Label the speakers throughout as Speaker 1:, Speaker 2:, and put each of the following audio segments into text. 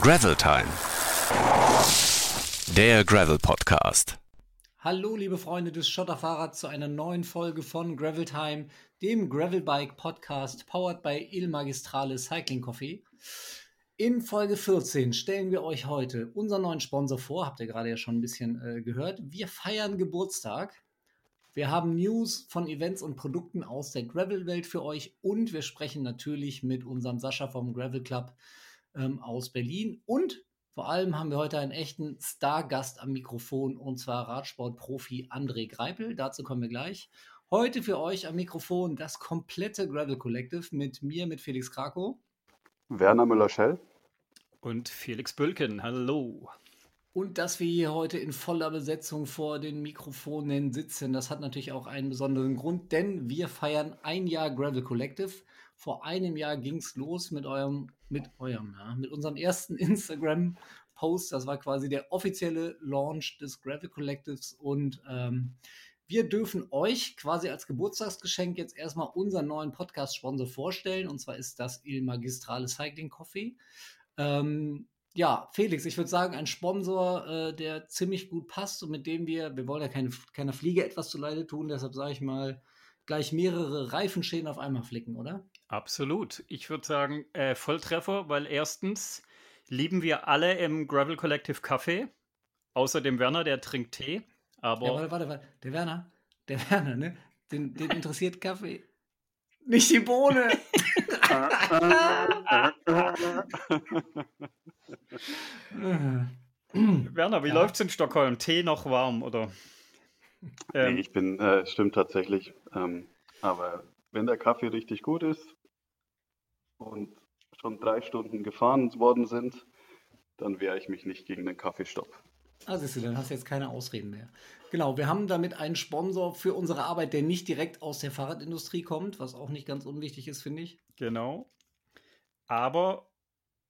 Speaker 1: Gravel Time. Der Gravel Podcast.
Speaker 2: Hallo, liebe Freunde des Schotterfahrrads, zu einer neuen Folge von Gravel Time, dem Gravelbike Podcast, powered by Il Magistrale Cycling Coffee. In Folge 14 stellen wir euch heute unseren neuen Sponsor vor. Habt ihr gerade ja schon ein bisschen äh, gehört. Wir feiern Geburtstag. Wir haben News von Events und Produkten aus der Gravel-Welt für euch und wir sprechen natürlich mit unserem Sascha vom Gravel Club ähm, aus Berlin. Und vor allem haben wir heute einen echten Stargast am Mikrofon und zwar Radsportprofi André Greipel. Dazu kommen wir gleich. Heute für euch am Mikrofon das komplette Gravel Collective mit mir, mit Felix Krakow.
Speaker 3: Werner Müller-Schell.
Speaker 4: Und Felix Bülken. Hallo.
Speaker 2: Und dass wir hier heute in voller Besetzung vor den Mikrofonen sitzen, das hat natürlich auch einen besonderen Grund, denn wir feiern ein Jahr Gravel Collective. Vor einem Jahr ging es los mit eurem, mit eurem, ja, mit unserem ersten Instagram-Post. Das war quasi der offizielle Launch des Gravel Collectives und ähm, wir dürfen euch quasi als Geburtstagsgeschenk jetzt erstmal unseren neuen Podcast-Sponsor vorstellen. Und zwar ist das Il Magistrale Cycling Coffee. Ähm, ja, Felix, ich würde sagen, ein Sponsor, äh, der ziemlich gut passt und mit dem wir, wir wollen ja keine, keiner Fliege etwas zu Leide tun, deshalb sage ich mal, gleich mehrere Reifenschäden auf einmal flicken, oder?
Speaker 4: Absolut. Ich würde sagen, äh, Volltreffer, weil erstens lieben wir alle im Gravel Collective Kaffee, außer dem Werner, der trinkt Tee. Aber
Speaker 2: ja, warte, warte, warte. Der Werner, der Werner, ne? Den, den interessiert Kaffee. Nicht die Bohne.
Speaker 4: Werner, wie ja. läuft's in Stockholm? Tee noch warm, oder?
Speaker 3: Ähm, nee, ich bin, äh, stimmt tatsächlich. Ähm, aber wenn der Kaffee richtig gut ist und schon drei Stunden gefahren worden sind, dann wehre ich mich nicht gegen den Kaffeestopp.
Speaker 2: Ah, siehst du, dann hast du jetzt keine Ausreden mehr. Genau, wir haben damit einen Sponsor für unsere Arbeit, der nicht direkt aus der Fahrradindustrie kommt, was auch nicht ganz unwichtig ist, finde ich.
Speaker 4: Genau. Aber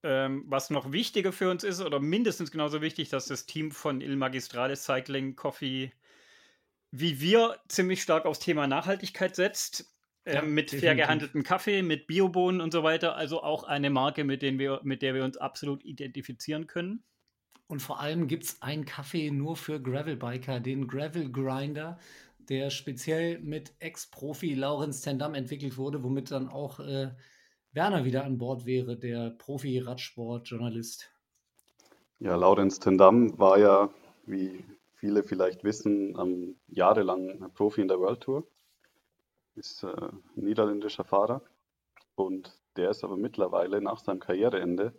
Speaker 4: ähm, was noch wichtiger für uns ist, oder mindestens genauso wichtig, dass das Team von Il Magistrale Cycling Coffee wie wir ziemlich stark aufs Thema Nachhaltigkeit setzt. Ja, ähm, mit definitiv. fair gehandeltem Kaffee, mit Biobohnen und so weiter. Also auch eine Marke, mit, denen wir, mit der wir uns absolut identifizieren können.
Speaker 2: Und vor allem gibt es einen Kaffee nur für Gravelbiker, den Gravel Grinder, der speziell mit Ex-Profi Laurenz Tendam entwickelt wurde, womit dann auch äh, Werner wieder an Bord wäre, der Profi-Radsport-Journalist.
Speaker 3: Ja, Laurenz Tendam war ja, wie viele vielleicht wissen, ähm, jahrelang Profi in der World Tour. Ist äh, ein niederländischer Fahrer und der ist aber mittlerweile nach seinem Karriereende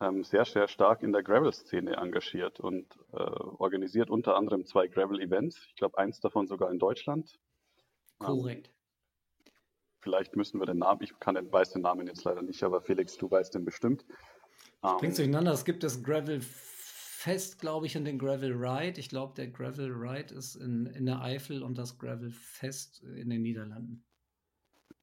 Speaker 3: ähm, sehr, sehr stark in der Gravel-Szene engagiert und äh, organisiert unter anderem zwei Gravel-Events. Ich glaube, eins davon sogar in Deutschland.
Speaker 2: Korrekt.
Speaker 3: Ähm, vielleicht müssen wir den Namen, ich kann, weiß den Namen jetzt leider nicht, aber Felix, du weißt den bestimmt.
Speaker 2: Ähm, Bringst durcheinander, es gibt das Gravel Fest, glaube ich, und den Gravel Ride. Ich glaube, der Gravel Ride ist in, in der Eifel und das Gravel Fest in den Niederlanden.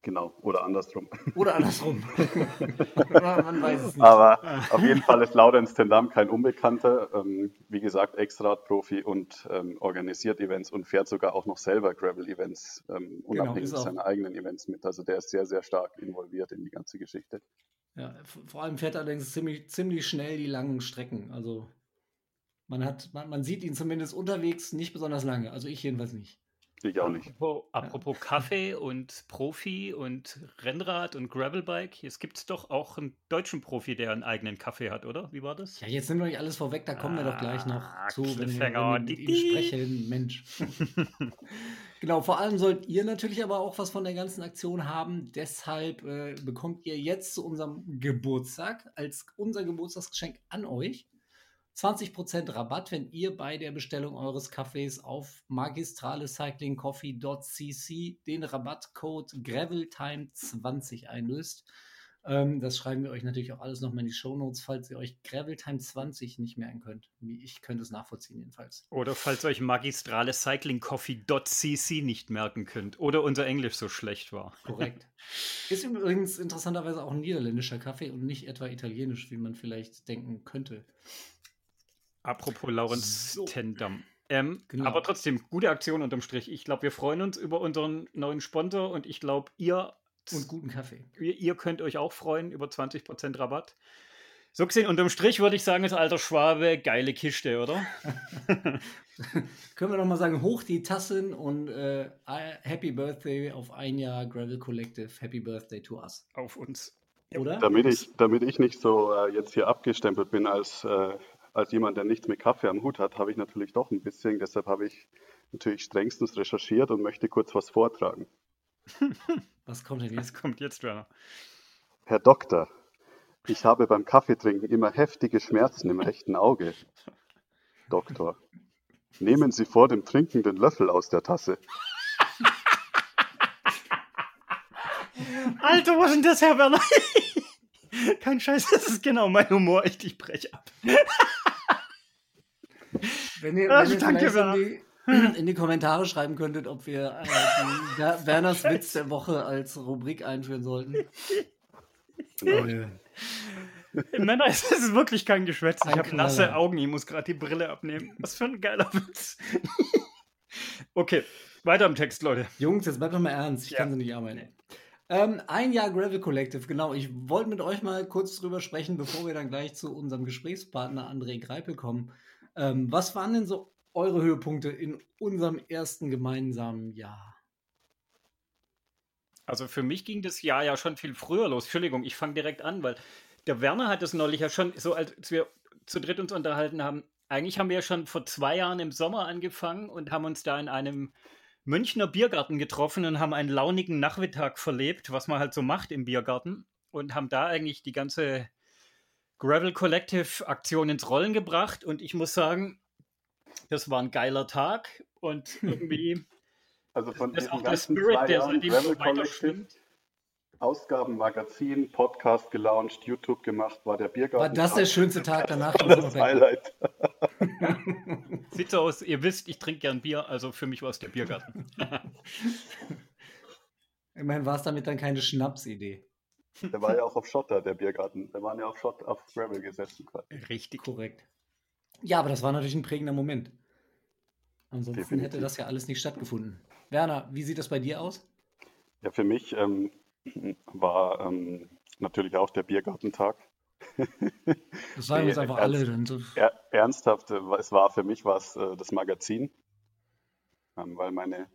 Speaker 3: Genau, oder andersrum.
Speaker 2: Oder andersrum.
Speaker 3: Man weiß es nicht. Aber auf jeden Fall ist Laurenz Tendam kein Unbekannter. Ähm, wie gesagt, Ex-Rad-Profi und ähm, organisiert Events und fährt sogar auch noch selber Gravel-Events, ähm, genau, unabhängig genau, seiner eigenen Events mit. Also der ist sehr, sehr stark involviert in die ganze Geschichte.
Speaker 2: Ja, vor allem fährt er allerdings ziemlich, ziemlich schnell die langen Strecken. Also man hat, man, man sieht ihn zumindest unterwegs nicht besonders lange. Also ich jedenfalls nicht.
Speaker 3: Ich auch nicht.
Speaker 4: Apropos, apropos Kaffee und Profi und Rennrad und Gravelbike, es gibt doch auch einen deutschen Profi, der einen eigenen Kaffee hat, oder? Wie war das?
Speaker 2: Ja, jetzt nehmen wir nicht alles vorweg, da kommen ah, wir doch gleich noch ah, zu, wenn wir, wenn wir mit ihm sprechen. Mensch. genau, vor allem sollt ihr natürlich aber auch was von der ganzen Aktion haben. Deshalb äh, bekommt ihr jetzt zu unserem Geburtstag als unser Geburtstagsgeschenk an euch 20% Rabatt, wenn ihr bei der Bestellung eures Kaffees auf magistralecyclingcoffee.cc den Rabattcode GravelTime20 einlöst. Ähm, das schreiben wir euch natürlich auch alles nochmal in die Shownotes, falls ihr euch GravelTime20 nicht merken könnt. Ich könnte es nachvollziehen jedenfalls.
Speaker 4: Oder falls ihr euch magistralecyclingcoffee.cc nicht merken könnt. Oder unser Englisch so schlecht war.
Speaker 2: Korrekt. Ist übrigens interessanterweise auch ein niederländischer Kaffee und nicht etwa italienisch, wie man vielleicht denken könnte.
Speaker 4: Apropos Laurens so. Tendam. Ähm, genau. Aber trotzdem, gute Aktion unterm Strich. Ich glaube, wir freuen uns über unseren neuen Sponsor und ich glaube, ihr.
Speaker 2: Und guten Kaffee.
Speaker 4: Ihr, ihr, könnt euch auch freuen über 20% Rabatt. So gesehen, unterm Strich würde ich sagen, ist alter Schwabe, geile Kiste, oder?
Speaker 2: Können wir noch mal sagen, hoch die Tassen und äh, Happy Birthday auf ein Jahr Gravel Collective. Happy Birthday to us.
Speaker 4: Auf uns.
Speaker 2: Oder?
Speaker 3: Damit ich, damit ich nicht so äh, jetzt hier abgestempelt bin als, äh, als jemand, der nichts mit Kaffee am Hut hat, habe ich natürlich doch ein bisschen. Deshalb habe ich natürlich strengstens recherchiert und möchte kurz was vortragen.
Speaker 2: Was kommt denn
Speaker 4: Was
Speaker 2: jetzt?
Speaker 4: kommt jetzt, Werner?
Speaker 3: Herr Doktor, ich habe beim Kaffeetrinken immer heftige Schmerzen im rechten Auge. Doktor, nehmen Sie vor dem Trinken den Löffel aus der Tasse.
Speaker 4: Alter, was ist denn das, Herr Werner? Kein Scheiß, das ist genau mein Humor. Echt, ich breche ab.
Speaker 2: Wenn ihr,
Speaker 4: Also,
Speaker 2: wenn ihr
Speaker 4: danke,
Speaker 2: vielleicht in die, in die Kommentare schreiben könntet, ob wir äh, Werners Witz der Woche als Rubrik einführen sollten. Äh,
Speaker 4: Männer, es ist wirklich kein Geschwätz. Ich
Speaker 2: Ein
Speaker 4: habe nasse. Augen, ich muss gerade die Brille abnehmen. Was für ein geiler Witz. okay, weiter im Text, Leute.
Speaker 2: Jungs, jetzt bleibt doch mal ernst. Ich
Speaker 4: Ja.
Speaker 2: kann sie nicht arbeiten. Ähm, ein Jahr Gravel Collective, genau. Ich wollte mit euch mal kurz drüber sprechen, bevor wir dann gleich zu unserem Gesprächspartner André Greipel kommen. Ähm, was waren denn so eure Höhepunkte in unserem ersten gemeinsamen Jahr?
Speaker 4: Also für mich ging das Jahr ja schon viel früher los. Entschuldigung, ich fange direkt an, weil der Werner hat es neulich ja schon, so als wir zu dritt uns unterhalten haben, eigentlich haben wir ja schon vor zwei Jahren im Sommer angefangen und haben uns da in einem Münchner Biergarten getroffen und haben einen launigen Nachmittag verlebt, was man halt so macht im Biergarten und haben da eigentlich die ganze Gravel Collective Aktion ins Rollen gebracht und ich muss sagen, das war ein geiler Tag und irgendwie
Speaker 3: Also von
Speaker 4: das ist auch der Spirit, der seitdem so weiter schwimmt.
Speaker 3: Ausgaben, Magazin, Podcast gelauncht, YouTube gemacht, war der Biergarten.
Speaker 2: War das der schönste Tag danach?
Speaker 3: das
Speaker 2: Sommerberg?
Speaker 3: Highlight.
Speaker 4: Sieht so aus, ihr wisst, ich trinke gern Bier, also für mich war es der Biergarten.
Speaker 2: Immerhin war es damit dann keine Schnapsidee.
Speaker 3: Der war ja auch auf Schotter, der Biergarten. Der waren ja auf Schott, auf Gravel gesessen quasi.
Speaker 4: Richtig.
Speaker 2: Korrekt. Ja, aber das war natürlich ein prägender Moment. Ansonsten
Speaker 3: Definitiv.
Speaker 2: hätte das ja alles nicht stattgefunden. Werner, wie sieht das bei dir aus?
Speaker 3: Ja, für mich ähm, war ähm, natürlich auch der Biergartentag.
Speaker 2: Das sagen
Speaker 3: Nee,
Speaker 2: uns einfach
Speaker 3: ernst-
Speaker 2: alle. Dann so.
Speaker 3: Er, ernsthaft, äh, es war für mich was äh, das Magazin, ähm, weil meine,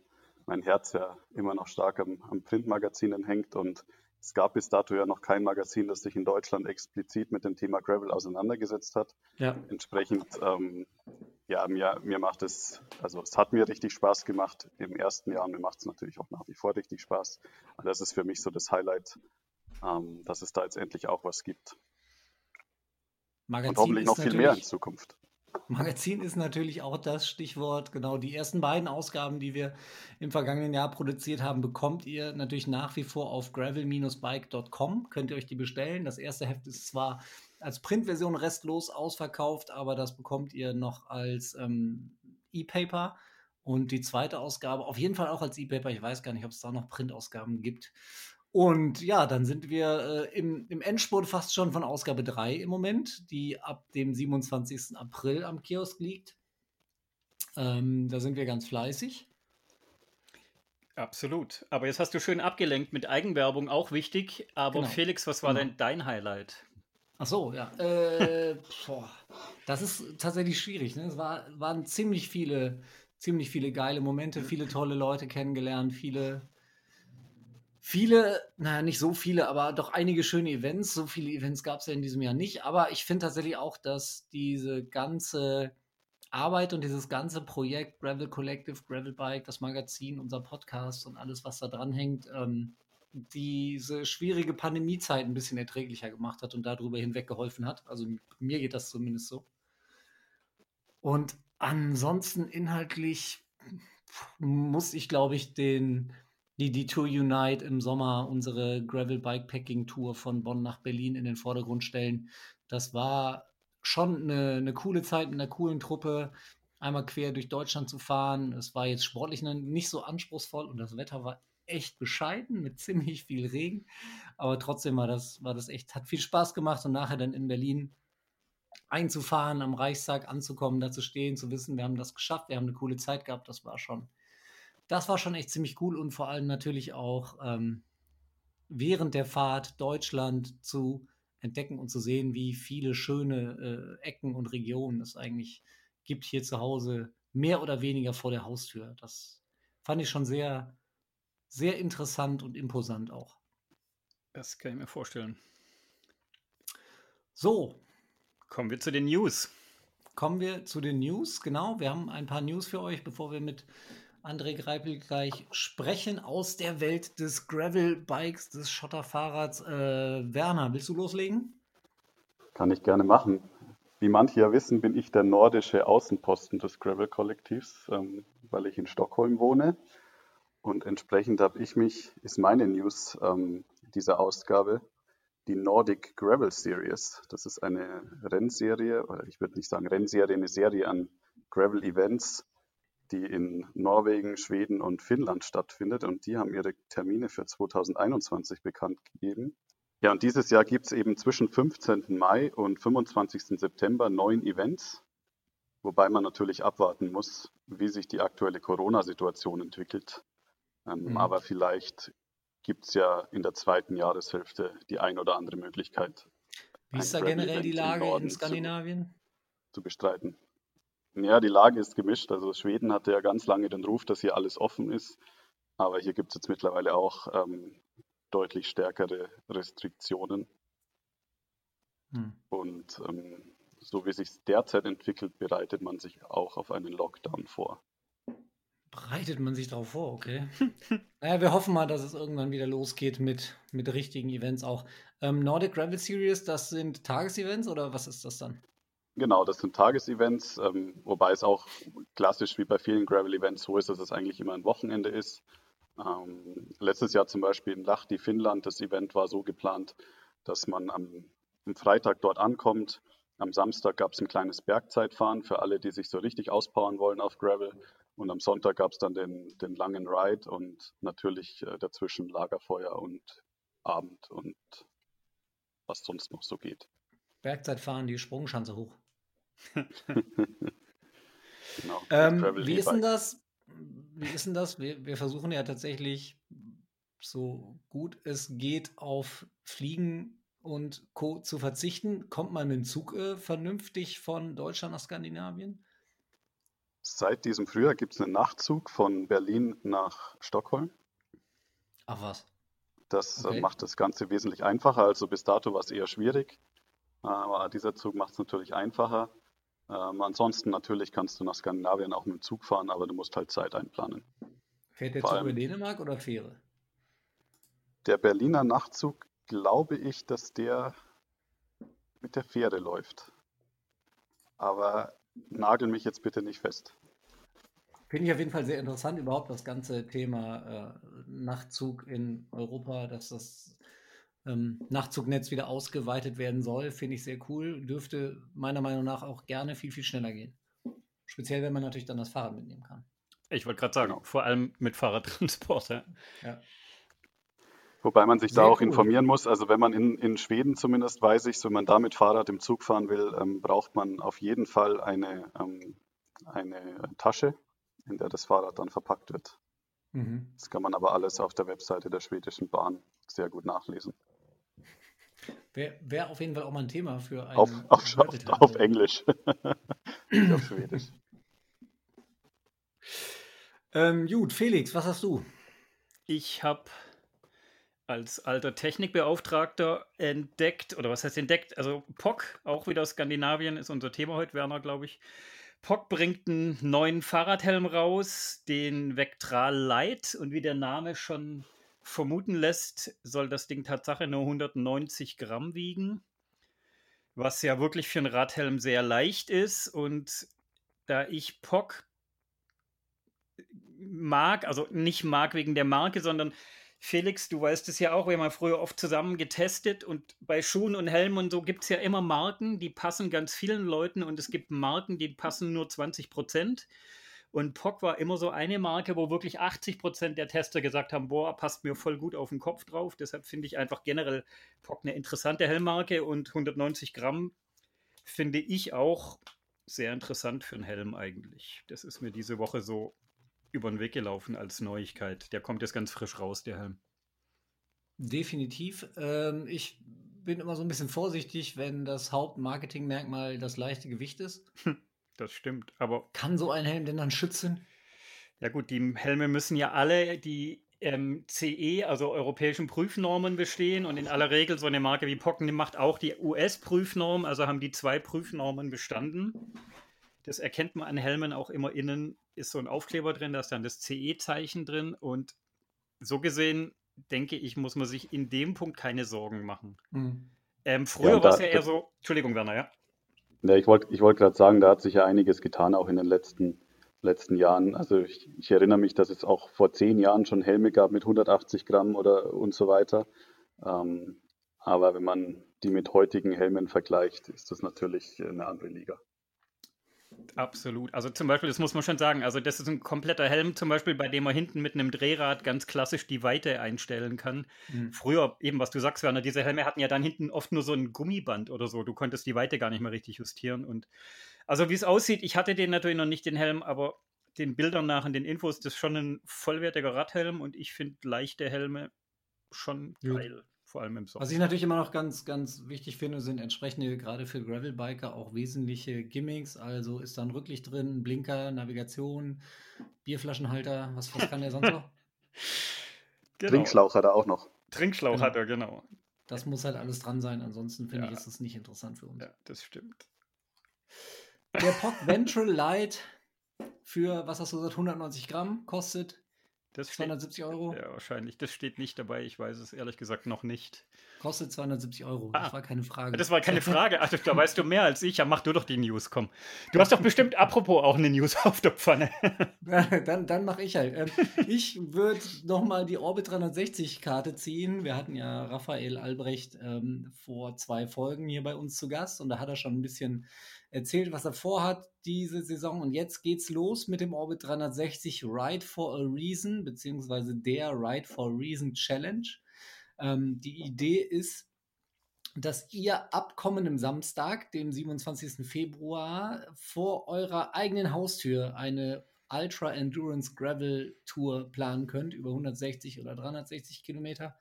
Speaker 3: mein Herz ja immer noch stark am, am Printmagazinen hängt und es gab bis dato ja noch kein Magazin, das sich in Deutschland explizit mit dem Thema Gravel auseinandergesetzt hat.
Speaker 2: Ja,
Speaker 3: Entsprechend, ähm, ja, mir, mir macht es, also es hat mir richtig Spaß gemacht im ersten Jahr und mir macht es natürlich auch nach wie vor richtig Spaß. Und das ist für mich so das Highlight, ähm, dass es da jetzt endlich auch was gibt.
Speaker 2: Magazin
Speaker 3: Und hoffentlich noch viel mehr in Zukunft.
Speaker 2: Magazin ist natürlich auch das Stichwort. Genau, die ersten beiden Ausgaben, die wir im vergangenen Jahr produziert haben, bekommt ihr natürlich nach wie vor auf gravel-bike.com. Könnt ihr euch die bestellen. Das erste Heft ist zwar als Printversion restlos ausverkauft, aber das bekommt ihr noch als ähm, E-Paper. Und die zweite Ausgabe auf jeden Fall auch als E-Paper. Ich weiß gar nicht, ob es da noch Printausgaben gibt. Und ja, dann sind wir äh, im, im Endspurt fast schon von Ausgabe 3 im Moment, die ab dem 27. April am Kiosk liegt. Ähm, da sind wir ganz fleißig.
Speaker 4: Absolut. Aber jetzt hast du schön abgelenkt mit Eigenwerbung, auch wichtig. Aber
Speaker 2: Genau.
Speaker 4: Felix, was war
Speaker 2: Genau.
Speaker 4: denn dein Highlight?
Speaker 2: Ach so, ja. Äh, boah, das ist tatsächlich schwierig. Ne? Es war, waren ziemlich viele, ziemlich viele geile Momente, viele tolle Leute kennengelernt, viele, viele, naja, nicht so viele, aber doch einige schöne Events. So viele Events gab es ja in diesem Jahr nicht. Aber ich finde tatsächlich auch, dass diese ganze Arbeit und dieses ganze Projekt Gravel Collective, Gravel Bike, das Magazin, unser Podcast und alles, was da dran hängt, ähm, diese schwierige Pandemiezeit ein bisschen erträglicher gemacht hat und darüber hinweg geholfen hat. Also mir geht das zumindest so. Und ansonsten inhaltlich muss ich, glaube ich, den, die, die Tour Unite im Sommer, unsere Gravel Bikepacking Tour von Bonn nach Berlin in den Vordergrund stellen. Das war schon eine, eine coole Zeit mit einer coolen Truppe, einmal quer durch Deutschland zu fahren. Es war jetzt sportlich nicht so anspruchsvoll und das Wetter war echt bescheiden mit ziemlich viel Regen. Aber trotzdem war das, war das echt, hat viel Spaß gemacht und nachher dann in Berlin einzufahren, am Reichstag anzukommen, da zu stehen, zu wissen, wir haben das geschafft, wir haben eine coole Zeit gehabt, das war schon, das war schon echt ziemlich cool und vor allem natürlich auch ähm, während der Fahrt Deutschland zu entdecken und zu sehen, wie viele schöne äh, Ecken und Regionen es eigentlich gibt hier zu Hause, mehr oder weniger vor der Haustür. Das fand ich schon sehr, sehr interessant und imposant auch.
Speaker 4: Das kann ich mir vorstellen.
Speaker 2: So.
Speaker 4: Kommen wir zu den News.
Speaker 2: Kommen wir zu den News, genau. Wir haben ein paar News für euch, bevor wir mit André Greipel gleich sprechen aus der Welt des Gravel-Bikes, des Schotterfahrrads. Äh, Werner, willst du loslegen?
Speaker 3: Kann ich gerne machen. Wie manche ja wissen, bin ich der nordische Außenposten des Gravel-Kollektivs, ähm, weil ich in Stockholm wohne. Und entsprechend habe ich mich, ist meine News ähm, dieser Ausgabe, die Nordic Gravel Series. Das ist eine Rennserie, oder ich würde nicht sagen Rennserie, eine Serie an Gravel-Events, die in Norwegen, Schweden und Finnland stattfindet. Und die haben ihre Termine für 2021 bekannt gegeben. Ja, und dieses Jahr gibt es eben zwischen 15. Mai und 25. September neun Events, wobei man natürlich abwarten muss, wie sich die aktuelle Corona-Situation entwickelt. Ähm, mhm. Aber vielleicht gibt es ja in der zweiten Jahreshälfte die ein oder andere Möglichkeit.
Speaker 2: Wie ist da generell die Lage in Skandinavien?
Speaker 3: Zu, zu bestreiten. Ja, die Lage ist gemischt. Also Schweden hatte ja ganz lange den Ruf, dass hier alles offen ist. Aber hier gibt es jetzt mittlerweile auch ähm, deutlich stärkere Restriktionen. Hm. Und ähm, so wie sich derzeit entwickelt, bereitet man sich auch auf einen Lockdown vor.
Speaker 2: Bereitet man sich darauf vor, okay. naja, wir hoffen mal, dass es irgendwann wieder losgeht mit, mit richtigen Events auch. Ähm, Nordic Gravel Series, das sind Tagesevents oder was ist das dann?
Speaker 3: Genau, das sind Tagesevents, ähm, wobei es auch klassisch wie bei vielen Gravel-Events so ist, dass es eigentlich immer ein Wochenende ist. Ähm, letztes Jahr zum Beispiel in Lahti, Finnland, das Event war so geplant, dass man am, am Freitag dort ankommt. Am Samstag gab es ein kleines Bergzeitfahren für alle, die sich so richtig auspowern wollen auf Gravel. Und am Sonntag gab es dann den, den langen Ride und natürlich äh, dazwischen Lagerfeuer und Abend und was sonst noch so geht.
Speaker 2: Bergzeitfahren, die Sprungschanze hoch. genau. Ähm, wie ist denn das? Wie ist denn das? Wir, wir versuchen ja tatsächlich so gut es geht auf Fliegen und Co. zu verzichten. Kommt man mit dem Zug äh, vernünftig von Deutschland nach Skandinavien?
Speaker 3: Seit diesem Frühjahr gibt es einen Nachtzug von Berlin nach Stockholm.
Speaker 2: Ach was.
Speaker 3: Das äh, okay. macht das Ganze wesentlich einfacher. Also bis dato war es eher schwierig. Aber dieser Zug macht es natürlich einfacher. Ähm, ansonsten natürlich kannst du nach Skandinavien auch mit dem Zug fahren, aber du musst halt Zeit einplanen.
Speaker 2: Fährt der Vor Zug über Dänemark oder Fähre?
Speaker 3: Der Berliner Nachtzug, glaube ich, dass der mit der Fähre läuft. Aber nagel mich jetzt bitte nicht fest.
Speaker 2: Finde ich auf jeden Fall sehr interessant, überhaupt das ganze Thema äh, Nachtzug in Europa, dass das ähm, Nachtzugnetz wieder ausgeweitet werden soll, finde ich sehr cool. Dürfte meiner Meinung nach auch gerne viel, viel schneller gehen. Speziell, wenn man natürlich dann das Fahrrad mitnehmen kann.
Speaker 4: Ich wollte gerade sagen, vor allem mit Fahrradtransport. Ja. ja.
Speaker 3: Wobei man sich Sehr da auch cool. informieren muss. Also wenn man in, in Schweden zumindest weiß ich, wenn man da mit Fahrrad im Zug fahren will, ähm, braucht man auf jeden Fall eine, ähm, eine Tasche, in der das Fahrrad dann verpackt wird. Mhm. Das kann man aber alles auf der Webseite der schwedischen Bahn sehr gut nachlesen.
Speaker 2: Wäre wär auf jeden Fall auch mal ein Thema für
Speaker 3: einen. Auf, auf, auf, auf Englisch. Nicht auf Schwedisch.
Speaker 2: Ähm, gut, Felix, was hast du?
Speaker 4: Ich habe als alter Technikbeauftragter entdeckt, oder was heißt entdeckt? Also POC, auch wieder Skandinavien, ist unser Thema heute, Werner, glaube ich. POC bringt einen neuen Fahrradhelm raus, den Vectral Light. Und wie der Name schon vermuten lässt, soll das Ding Tatsache nur 190 Gramm wiegen. Was ja wirklich für einen Radhelm sehr leicht ist. Und da ich POC mag, also nicht mag wegen der Marke, sondern Felix, du weißt es ja auch, wir haben ja früher oft zusammen getestet und bei Schuhen und Helmen und so gibt es ja immer Marken, die passen ganz vielen Leuten und es gibt Marken, die passen nur 20 Prozent. Und POC war immer so eine Marke, wo wirklich 80 Prozent der Tester gesagt haben, boah, passt mir voll gut auf den Kopf drauf. Deshalb finde ich einfach generell POC eine interessante Helmmarke und 190 Gramm finde ich auch sehr interessant für einen Helm eigentlich. Das ist mir diese Woche so über den Weg gelaufen als Neuigkeit. Der kommt jetzt ganz frisch raus, der Helm.
Speaker 2: Definitiv. Ähm, ich bin immer so ein bisschen vorsichtig, wenn das Hauptmarketingmerkmal das leichte Gewicht ist.
Speaker 4: Das stimmt, aber
Speaker 2: Kann so ein Helm denn dann schützen?
Speaker 4: ja gut, die Helme müssen ja alle die ähm, CE, also europäischen Prüfnormen bestehen und in aller Regel so eine Marke wie Pocken macht auch die US-Prüfnorm, also haben die zwei Prüfnormen bestanden. Das erkennt man an Helmen auch immer innen, ist so ein Aufkleber drin, da ist dann das CE-Zeichen drin und so gesehen, denke ich, muss man sich in dem Punkt keine Sorgen machen.
Speaker 2: Hm.
Speaker 4: Ähm, früher
Speaker 3: und
Speaker 4: war es ja eher so, Entschuldigung, Werner, ja.
Speaker 3: Ja, ich wollte ich wollt gerade sagen, da hat sich ja einiges getan, auch in den letzten, letzten Jahren. Also ich, ich erinnere mich, dass es auch vor zehn Jahren schon Helme gab mit 180 Gramm oder und so weiter. Ähm, aber wenn man die mit heutigen Helmen vergleicht, ist das natürlich eine andere Liga.
Speaker 4: Absolut. Also zum Beispiel, das muss man schon sagen, also das ist ein kompletter Helm, zum Beispiel, bei dem man hinten mit einem Drehrad ganz klassisch die Weite einstellen kann.
Speaker 2: Hm.
Speaker 4: Früher, eben was du sagst, Werner, diese Helme hatten ja dann hinten oft nur so ein Gummiband oder so. Du konntest die Weite gar nicht mehr richtig justieren. Und also wie es aussieht, ich hatte den natürlich noch nicht, den Helm, aber den Bildern nach und den Infos, das ist schon ein vollwertiger Radhelm und ich finde leichte Helme schon geil. Vor allem im Sommer.
Speaker 2: Was ich natürlich immer noch ganz, ganz wichtig finde, sind entsprechende, gerade für Gravelbiker, auch wesentliche Gimmicks. Also ist da ein Rücklicht drin, Blinker, Navigation, Bierflaschenhalter, was, was kann der sonst noch?
Speaker 4: Genau.
Speaker 3: Trinkschlauch hat er auch noch.
Speaker 4: Trinkschlauch
Speaker 2: Genau.
Speaker 4: hat er, genau.
Speaker 2: Das muss halt alles dran sein, ansonsten finde
Speaker 4: Ja.
Speaker 2: ich, ist das nicht interessant für uns.
Speaker 4: Ja, das stimmt.
Speaker 2: Der POC Ventral Light für, was hast du gesagt, 190 Gramm kostet
Speaker 4: Das steht,
Speaker 2: 270 Euro.
Speaker 4: Ja, wahrscheinlich. Das steht nicht dabei. Ich weiß es ehrlich gesagt noch nicht.
Speaker 2: Kostet 270 Euro.
Speaker 4: Ah.
Speaker 2: Das war keine Frage.
Speaker 4: Das war keine Frage. Ach, da weißt du mehr als ich. Ja, mach du doch die News, komm. Du hast doch bestimmt, apropos, auch eine News auf der Pfanne.
Speaker 2: dann dann mache ich halt. Ähm, ich würde nochmal die Orbit 360-Karte ziehen. Wir hatten ja Raphael Albrecht ähm, vor zwei Folgen hier bei uns zu Gast und da hat er schon ein bisschen erzählt, was er vorhat diese Saison. Und jetzt geht's los mit dem Orbit 360 Ride for a Reason, beziehungsweise der Ride for a Reason Challenge. Ähm, die Idee ist, dass ihr ab kommendem Samstag, dem 27. Februar, vor eurer eigenen Haustür eine Ultra Endurance Gravel Tour planen könnt, über 160 oder 360 Kilometer.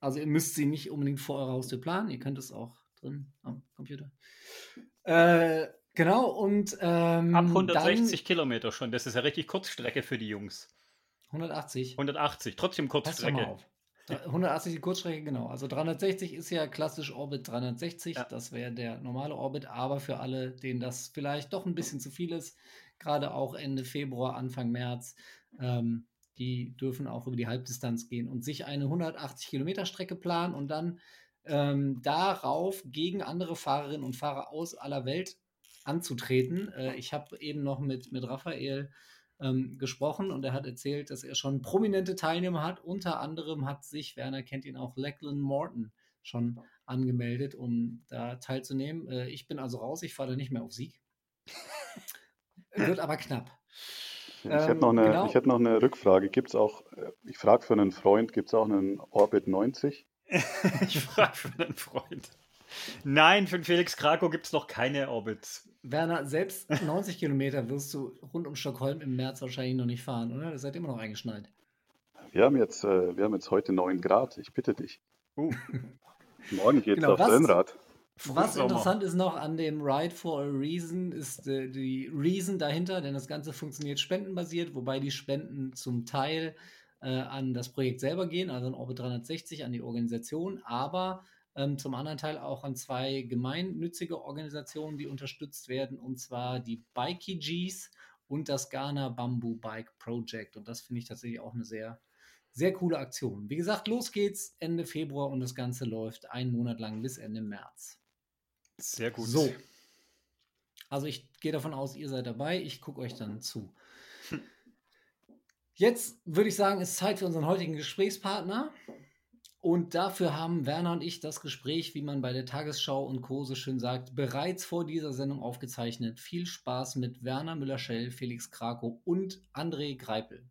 Speaker 2: Also ihr müsst sie nicht unbedingt vor eurer Haustür planen, ihr könnt es auch drin am Computer. Äh, genau, und ähm,
Speaker 4: Ab 160 Kilometer schon. Das ist ja richtig Kurzstrecke für die Jungs.
Speaker 2: Dann 180.
Speaker 4: 180, trotzdem Kurzstrecke.
Speaker 2: auf. Da- 180 die Kurzstrecke, genau. Also 360 ist ja klassisch Orbit 360.
Speaker 4: Ja.
Speaker 2: Das wäre der normale Orbit. Aber für alle, denen das vielleicht doch ein bisschen zu viel ist, gerade auch Ende Februar, Anfang März, ähm, die dürfen auch über die Halbdistanz gehen und sich eine 180 Kilometer Strecke planen und dann ähm, darauf gegen andere Fahrerinnen und Fahrer aus aller Welt anzutreten. Äh, ich habe eben noch mit, mit Raphael ähm, gesprochen und er hat erzählt, dass er schon prominente Teilnehmer hat. Unter anderem hat sich, Werner kennt ihn auch, Lachlan Morton schon angemeldet, um da teilzunehmen. Äh, ich bin also raus, ich fahre da nicht mehr auf Sieg. Wird aber knapp.
Speaker 3: Ich
Speaker 2: Ähm,
Speaker 3: hätte noch eine,
Speaker 2: genau.
Speaker 3: ich hätte noch eine Rückfrage. Gibt es auch, äh, ich frage für einen Freund, gibt es auch einen Orbit 90?
Speaker 4: ich frage für einen Freund. Nein, für den Felix Krakow gibt es noch keine Orbits.
Speaker 2: Werner, selbst 90 Kilometer wirst du rund um Stockholm im März wahrscheinlich noch nicht fahren, oder? Das seid immer noch eingeschneit.
Speaker 3: Wir haben jetzt, äh, wir haben jetzt heute 9 Grad, ich bitte dich.
Speaker 4: Uh,
Speaker 3: Morgen geht's
Speaker 2: Genau,
Speaker 3: aufs Rennrad.
Speaker 2: Was interessant ist noch an dem Ride for a Reason, ist äh, die Reason dahinter, denn das Ganze funktioniert spendenbasiert, wobei die Spenden zum Teil äh, an das Projekt selber gehen, also an Orbit 360, an die Organisation, aber ähm, zum anderen Teil auch an zwei gemeinnützige Organisationen, die unterstützt werden, und zwar die Bikey Gs und das Ghana Bamboo Bike Project. Und das finde ich tatsächlich auch eine sehr, sehr coole Aktion. Wie gesagt, los geht's Ende Februar und das Ganze läuft einen Monat lang bis Ende März.
Speaker 4: sehr gut.
Speaker 2: So. Also ich gehe davon aus, ihr seid dabei. Ich gucke euch dann zu. Jetzt würde ich sagen, ist Zeit für unseren heutigen Gesprächspartner. Und dafür haben Werner und ich das Gespräch, wie man bei der Tagesschau und Co. so schön sagt, bereits vor dieser Sendung aufgezeichnet. Viel Spaß mit Werner Müller-Schell, Felix Krakow und André Greipel.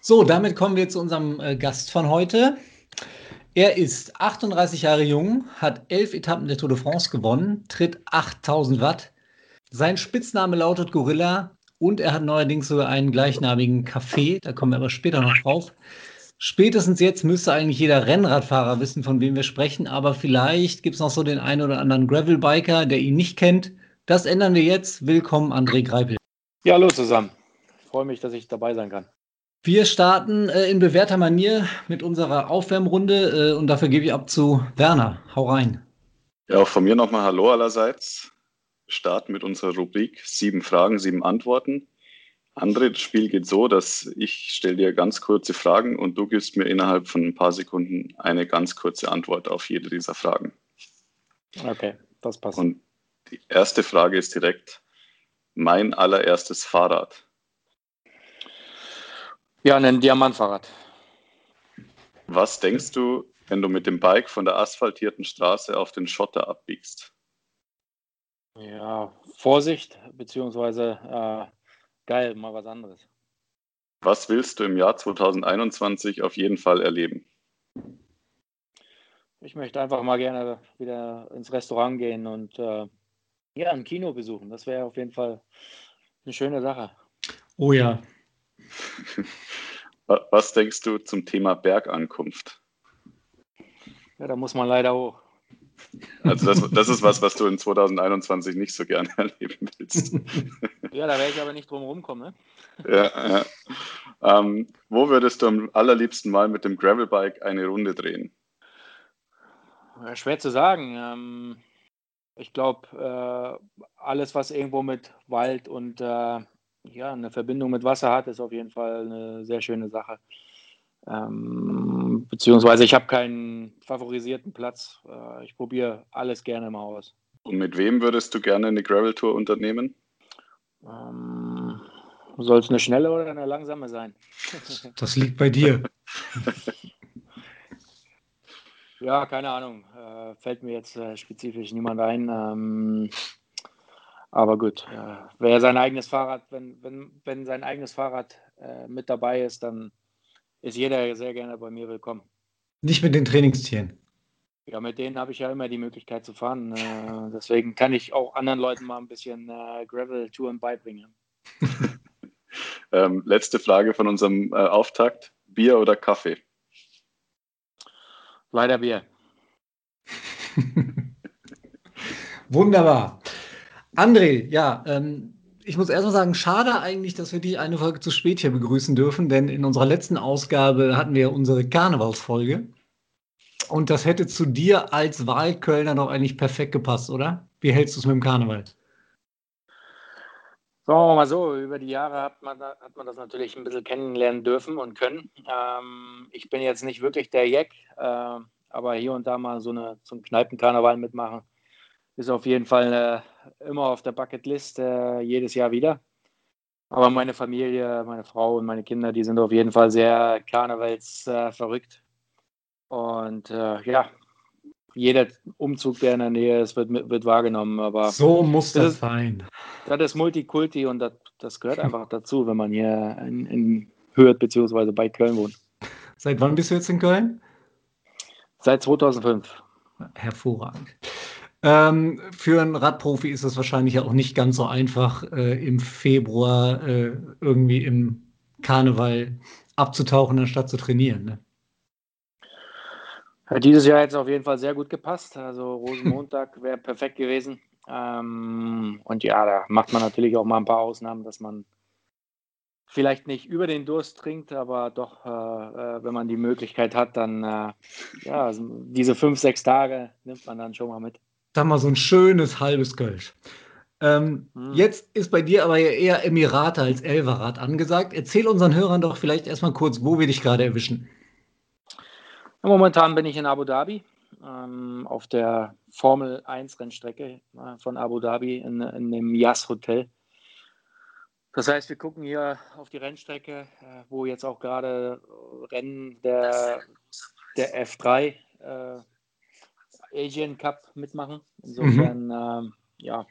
Speaker 2: So, damit kommen wir zu unserem äh, Gast von heute. Er ist 38 Jahre jung, hat elf Etappen der Tour de France gewonnen, tritt 8000 Watt. Sein Spitzname lautet Gorilla und er hat neuerdings sogar einen gleichnamigen Café, da kommen wir aber später noch drauf. Spätestens jetzt müsste eigentlich jeder Rennradfahrer wissen, von wem wir sprechen, aber vielleicht gibt es noch so den einen oder anderen Gravelbiker, der ihn nicht kennt. Das ändern wir jetzt. Willkommen, André Greipel.
Speaker 5: Ja, hallo zusammen. Ich freue mich, dass ich dabei sein kann.
Speaker 2: Wir starten äh, in bewährter Manier mit unserer Aufwärmrunde äh, und dafür gebe ich ab zu Werner. Hau rein.
Speaker 3: Ja, auch von mir nochmal Hallo allerseits. Starten mit unserer Rubrik Sieben Fragen, sieben Antworten. André, das Spiel geht so, dass ich stelle dir ganz kurze Fragen und du gibst mir innerhalb von ein paar Sekunden eine ganz kurze Antwort auf jede dieser Fragen.
Speaker 5: Okay, das passt.
Speaker 3: Und die erste Frage ist direkt mein allererstes Fahrrad.
Speaker 5: Ja, ein Diamantfahrrad.
Speaker 3: Was denkst du, wenn du mit dem Bike von der asphaltierten Straße auf den Schotter abbiegst?
Speaker 5: Ja, Vorsicht, beziehungsweise äh, Geil, mal was anderes.
Speaker 3: Was willst du im Jahr 2021 auf jeden Fall erleben?
Speaker 5: Ich möchte einfach mal gerne wieder ins Restaurant gehen und äh, ja, ein Kino besuchen. Das wäre auf jeden Fall eine schöne Sache.
Speaker 2: Oh ja.
Speaker 3: Was denkst du zum Thema Bergankunft?
Speaker 5: Ja, da muss man leider hoch.
Speaker 3: Also das, das ist was, was du in 2021 nicht so gerne erleben willst.
Speaker 5: Ja, da werde ich aber nicht drum rumkommen.
Speaker 3: Ne? Ja, ja. Ähm, wo würdest du am allerliebsten mal mit dem Gravelbike eine Runde drehen?
Speaker 5: Ja, schwer zu sagen. Ähm, ich glaube, äh, alles, was irgendwo mit Wald und äh, ja, eine Verbindung mit Wasser hat, ist auf jeden Fall eine sehr schöne Sache. Ähm, beziehungsweise ich habe keinen favorisierten Platz. Äh, ich probiere alles gerne mal aus.
Speaker 3: Und mit wem würdest du gerne eine Gravel-Tour unternehmen?
Speaker 5: Ähm, Soll es eine schnelle oder eine langsame sein?
Speaker 2: Das liegt bei dir.
Speaker 5: ja, keine Ahnung. Äh, fällt mir jetzt äh, spezifisch niemand ein. Ähm, aber gut, äh, wer sein eigenes Fahrrad, wenn, wenn, wenn sein eigenes Fahrrad äh, mit dabei ist, dann ist jeder sehr gerne bei mir willkommen.
Speaker 2: Nicht mit den Trainingstieren.
Speaker 5: Ja, mit denen habe ich ja immer die Möglichkeit zu fahren. Äh, deswegen kann ich auch anderen Leuten mal ein bisschen äh, Gravel-Touren beibringen.
Speaker 3: ähm, letzte Frage von unserem äh, Auftakt. Bier oder Kaffee?
Speaker 5: Leider Bier.
Speaker 2: Wunderbar. André, ja, ähm, ich muss erstmal sagen, schade eigentlich, dass wir dich eine Folge zu spät hier begrüßen dürfen, denn in unserer letzten Ausgabe hatten wir unsere Karnevalsfolge. Und das hätte zu dir als Wahlkölner doch eigentlich perfekt gepasst, oder? Wie hältst du es mit dem Karneval?
Speaker 5: Wir mal so, über die Jahre hat man, hat man das natürlich ein bisschen kennenlernen dürfen und können. Ähm, ich bin jetzt nicht wirklich der Jack, äh, aber hier und da mal so, eine, so einen Kneipenkarneval mitmachen, ist auf jeden Fall äh, immer auf der Bucketlist, äh, jedes Jahr wieder. Aber meine Familie, meine Frau und meine Kinder, die sind auf jeden Fall sehr karnevalsverrückt. und äh, ja, jeder Umzug, der in der Nähe ist, wird, wird wahrgenommen. Aber
Speaker 2: so muss das, das sein.
Speaker 5: Das ist Multikulti und das, das gehört einfach dazu, wenn man hier in, in Hürth bzw. bei Köln wohnt.
Speaker 2: Seit wann bist du jetzt in Köln?
Speaker 5: Seit 2005.
Speaker 2: Hervorragend. Ähm, für einen Radprofi ist es wahrscheinlich auch nicht ganz so einfach, äh, im Februar äh, irgendwie im Karneval abzutauchen, anstatt zu trainieren. Ne?
Speaker 5: Ja, dieses Jahr hätte es auf jeden Fall sehr gut gepasst. Also Rosenmontag wäre perfekt gewesen. Ähm, und ja, da macht man natürlich auch mal ein paar Ausnahmen, dass man vielleicht nicht über den Durst trinkt, aber doch, äh, äh wenn man die Möglichkeit hat, dann äh, ja, also diese fünf, sechs Tage nimmt man dann schon mal mit
Speaker 2: sag mal, so ein schönes halbes Kölsch. Ähm, hm. Jetzt ist bei dir aber eher Emirate als Elverrad angesagt. Erzähl unseren Hörern doch vielleicht erstmal kurz, wo wir dich gerade erwischen.
Speaker 5: Momentan bin ich in Abu Dhabi ähm, auf der Formel 1 Rennstrecke äh, von Abu Dhabi in, in dem Yas Hotel. Das heißt, wir gucken hier auf die Rennstrecke, äh, wo jetzt auch gerade Rennen der, der F3 äh, Asian Cup mitmachen. Insofern, mhm. ähm, ja,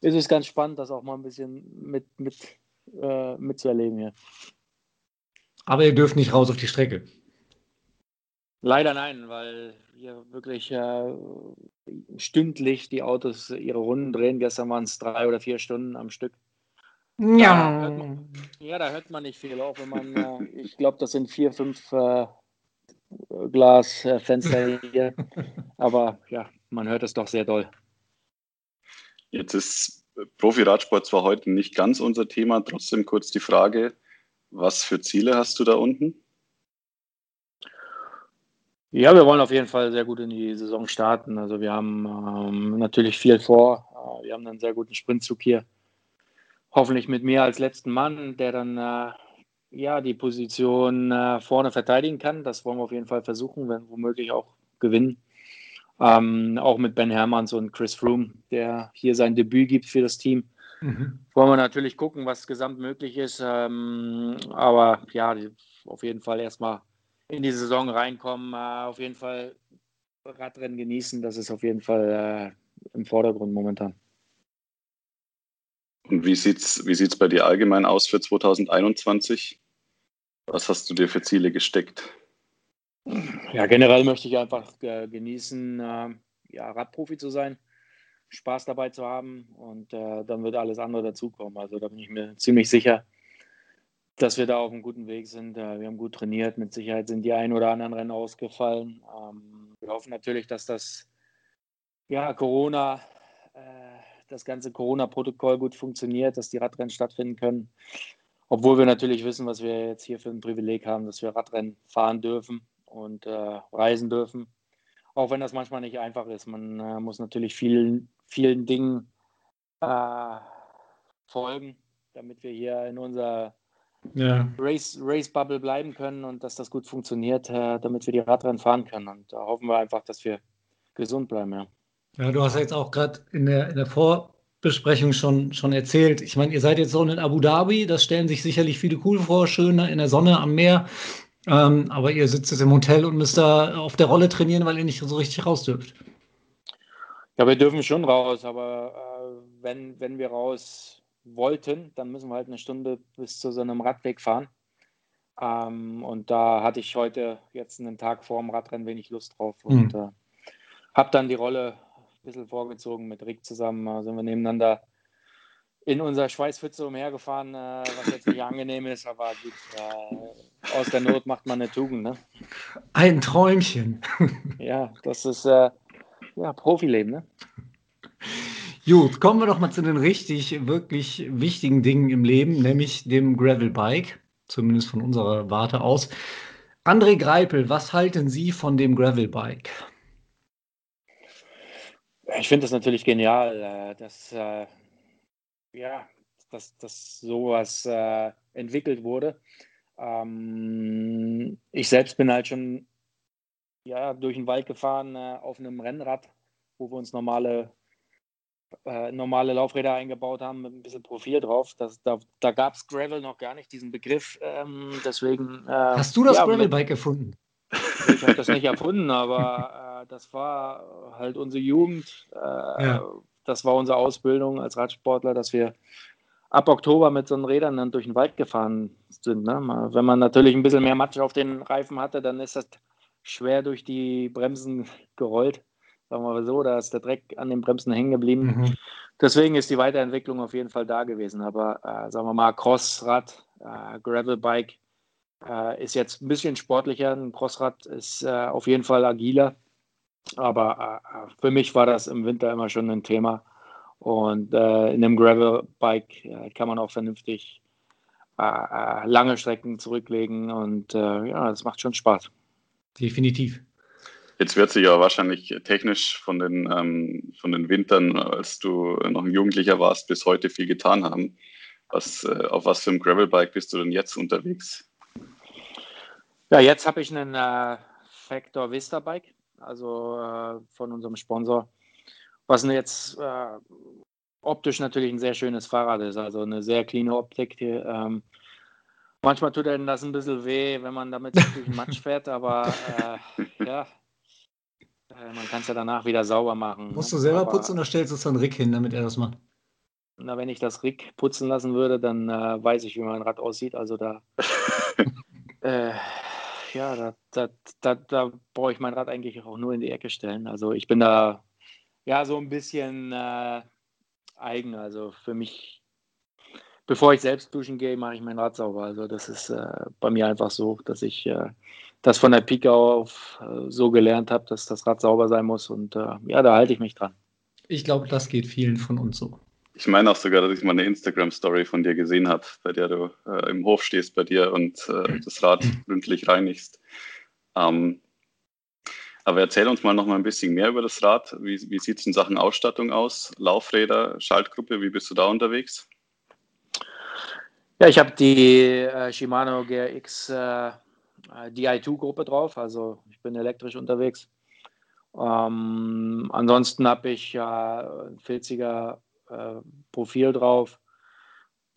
Speaker 5: ist es ganz spannend, das auch mal ein bisschen mit, mit, äh, mitzuerleben hier.
Speaker 2: Aber ihr dürft nicht raus auf die Strecke.
Speaker 5: Leider nein, weil hier wirklich äh, stündlich die Autos ihre Runden drehen. Gestern waren es drei oder vier Stunden am Stück. Ja. Da man, ja, da hört man nicht viel, auch wenn man, äh, ich glaube, das sind vier, fünf äh, Glasfenster hier. Aber ja, man hört es doch sehr doll.
Speaker 3: Jetzt ist Profi-Radsport zwar heute nicht ganz unser Thema, trotzdem kurz die Frage, was für Ziele hast du da unten?
Speaker 5: Ja, wir wollen auf jeden Fall sehr gut in die Saison starten. Also wir haben ähm, natürlich viel vor. Äh, wir haben einen sehr guten Sprintzug hier. Hoffentlich mit mir als letzten Mann, der dann äh, ja die Position äh, vorne verteidigen kann. Das wollen wir auf jeden Fall versuchen, wenn womöglich auch gewinnen. Ähm, auch mit Ben Hermanns und Chris Froome, der hier sein Debüt gibt für das Team. Mhm. Wollen wir natürlich gucken, was gesamt möglich ist. Ähm, aber ja, auf jeden Fall erstmal in die Saison reinkommen, äh, auf jeden Fall Radrennen genießen, das ist auf jeden Fall äh, im Vordergrund momentan.
Speaker 3: Und wie sieht es wie sieht's bei dir allgemein aus für 2021? Was hast du dir für Ziele gesteckt?
Speaker 5: Ja, generell möchte ich einfach äh, genießen, äh, ja, Radprofi zu sein, Spaß dabei zu haben und äh, dann wird alles andere dazukommen. Also da bin ich mir ziemlich sicher, dass wir da auf einem guten Weg sind. Äh, wir haben gut trainiert. Mit Sicherheit sind die ein oder anderen Rennen ausgefallen. Ähm, wir hoffen natürlich, dass das ja, Corona, äh, das ganze Corona-Protokoll gut funktioniert, dass die Radrennen stattfinden können. Obwohl wir natürlich wissen, was wir jetzt hier für ein Privileg haben, dass wir Radrennen fahren dürfen und äh, reisen dürfen. Auch wenn das manchmal nicht einfach ist. Man äh, muss natürlich vielen, vielen Dingen äh, folgen, damit wir hier in unserer ja. Race, Race Bubble bleiben können und dass das gut funktioniert, äh, damit wir die Radrennen fahren können. Und da hoffen wir einfach, dass wir gesund bleiben. Ja,
Speaker 2: ja du hast jetzt auch gerade in der, in der Vorbesprechung schon, schon erzählt. Ich meine, ihr seid jetzt so in Abu Dhabi, das stellen sich sicherlich viele cool vor, schön in der Sonne am Meer. Ähm, aber ihr sitzt jetzt im Hotel und müsst da auf der Rolle trainieren, weil ihr nicht so richtig raus dürft.
Speaker 5: Ja, wir dürfen schon raus, aber äh, wenn, wenn wir raus wollten, dann müssen wir halt eine Stunde bis zu so einem Radweg fahren. Ähm, und da hatte ich heute jetzt einen Tag vor dem Radrennen wenig Lust drauf und mhm. äh, habe dann die Rolle ein bisschen vorgezogen mit Rick zusammen. Äh, sind wir nebeneinander in unserer Schweißpfütze umhergefahren, äh, was jetzt nicht angenehm ist, aber gut, äh, aus der Not macht man eine Tugend. Ne?
Speaker 2: Ein Träumchen.
Speaker 5: ja, das ist äh, ja Profileben. Ne?
Speaker 2: Gut, kommen wir doch mal zu den richtig, wirklich wichtigen Dingen im Leben, nämlich dem Gravelbike, zumindest von unserer Warte aus. André Greipel, was halten Sie von dem Gravelbike?
Speaker 5: Ich finde das natürlich genial, äh, dass, äh, ja, dass, dass sowas äh, entwickelt wurde. Ähm, ich selbst bin halt schon ja, durch den Wald gefahren auf einem Rennrad, wo wir uns normale äh, normale Laufräder eingebaut haben mit ein bisschen Profil drauf. Das, da da gab es Gravel noch gar nicht, diesen Begriff. Ähm, deswegen. Äh,
Speaker 2: Hast du das ja, Gravelbike erfunden?
Speaker 5: Ich habe das nicht erfunden, aber äh, das war halt unsere Jugend. Äh, ja. Das war unsere Ausbildung als Radsportler, dass wir ab Oktober mit so einen Rädern dann durch den Wald gefahren sind. Ne? Wenn man natürlich ein bisschen mehr Matsch auf den Reifen hatte, dann ist das schwer durch die Bremsen gerollt sagen wir mal so, da ist der Dreck an den Bremsen hängen geblieben. Mhm. Deswegen ist die Weiterentwicklung auf jeden Fall da gewesen. Aber äh, sagen wir mal, Crossrad, äh, Gravelbike äh, ist jetzt ein bisschen sportlicher. Ein Crossrad ist äh, auf jeden Fall agiler. Aber äh, für mich war das im Winter immer schon ein Thema. Und äh, in einem Gravelbike kann man auch vernünftig lange Strecken zurücklegen. Und ja, das macht schon Spaß.
Speaker 2: Definitiv.
Speaker 3: Jetzt wird sich ja wahrscheinlich technisch von den, ähm, von den Wintern, als du noch ein Jugendlicher warst, bis heute viel getan haben. Was, äh, auf was für einem Gravelbike bist du denn jetzt unterwegs?
Speaker 5: Ja, jetzt habe ich einen äh, Factor Vista Bike, also äh, von unserem Sponsor, was jetzt äh, optisch natürlich ein sehr schönes Fahrrad ist, also eine sehr clean Optik. Hier, ähm, manchmal tut einem das ein bisschen weh, wenn man damit durch den Matsch fährt, aber äh, ja, äh, man kann es ja danach wieder sauber machen.
Speaker 2: Musst ne? du selber Aber, putzen oder stellst du es dann Rick hin, damit er das macht?
Speaker 5: Na, wenn ich das Rick putzen lassen würde, dann äh, weiß ich, wie mein Rad aussieht. Also da. ja, da, da, da, da brauche ich mein Rad eigentlich auch nur in die Ecke stellen. Also ich bin da ja so ein bisschen äh, eigen. Also für mich bevor ich selbst duschen gehe, mache ich mein Rad sauber. Also das ist äh, bei mir einfach so, dass ich äh, das von der Pike auf äh, so gelernt habe, dass das Rad sauber sein muss. Und äh, ja, da halte ich mich dran.
Speaker 2: Ich glaube, das geht vielen von uns so.
Speaker 3: Ich meine auch sogar, dass ich mal eine Instagram-Story von dir gesehen habe, bei der du äh, im Hof stehst bei dir und äh, das Rad gründlich reinigst. Ähm, aber erzähl uns mal noch mal ein bisschen mehr über das Rad. Wie, wie sieht es in Sachen Ausstattung aus? Laufräder, Schaltgruppe, wie bist du da unterwegs?
Speaker 5: Ja, ich habe die äh, Shimano GRX äh, DI2-Gruppe drauf, also ich bin elektrisch unterwegs. Ähm, ansonsten habe ich ja ein 40er äh, Profil drauf,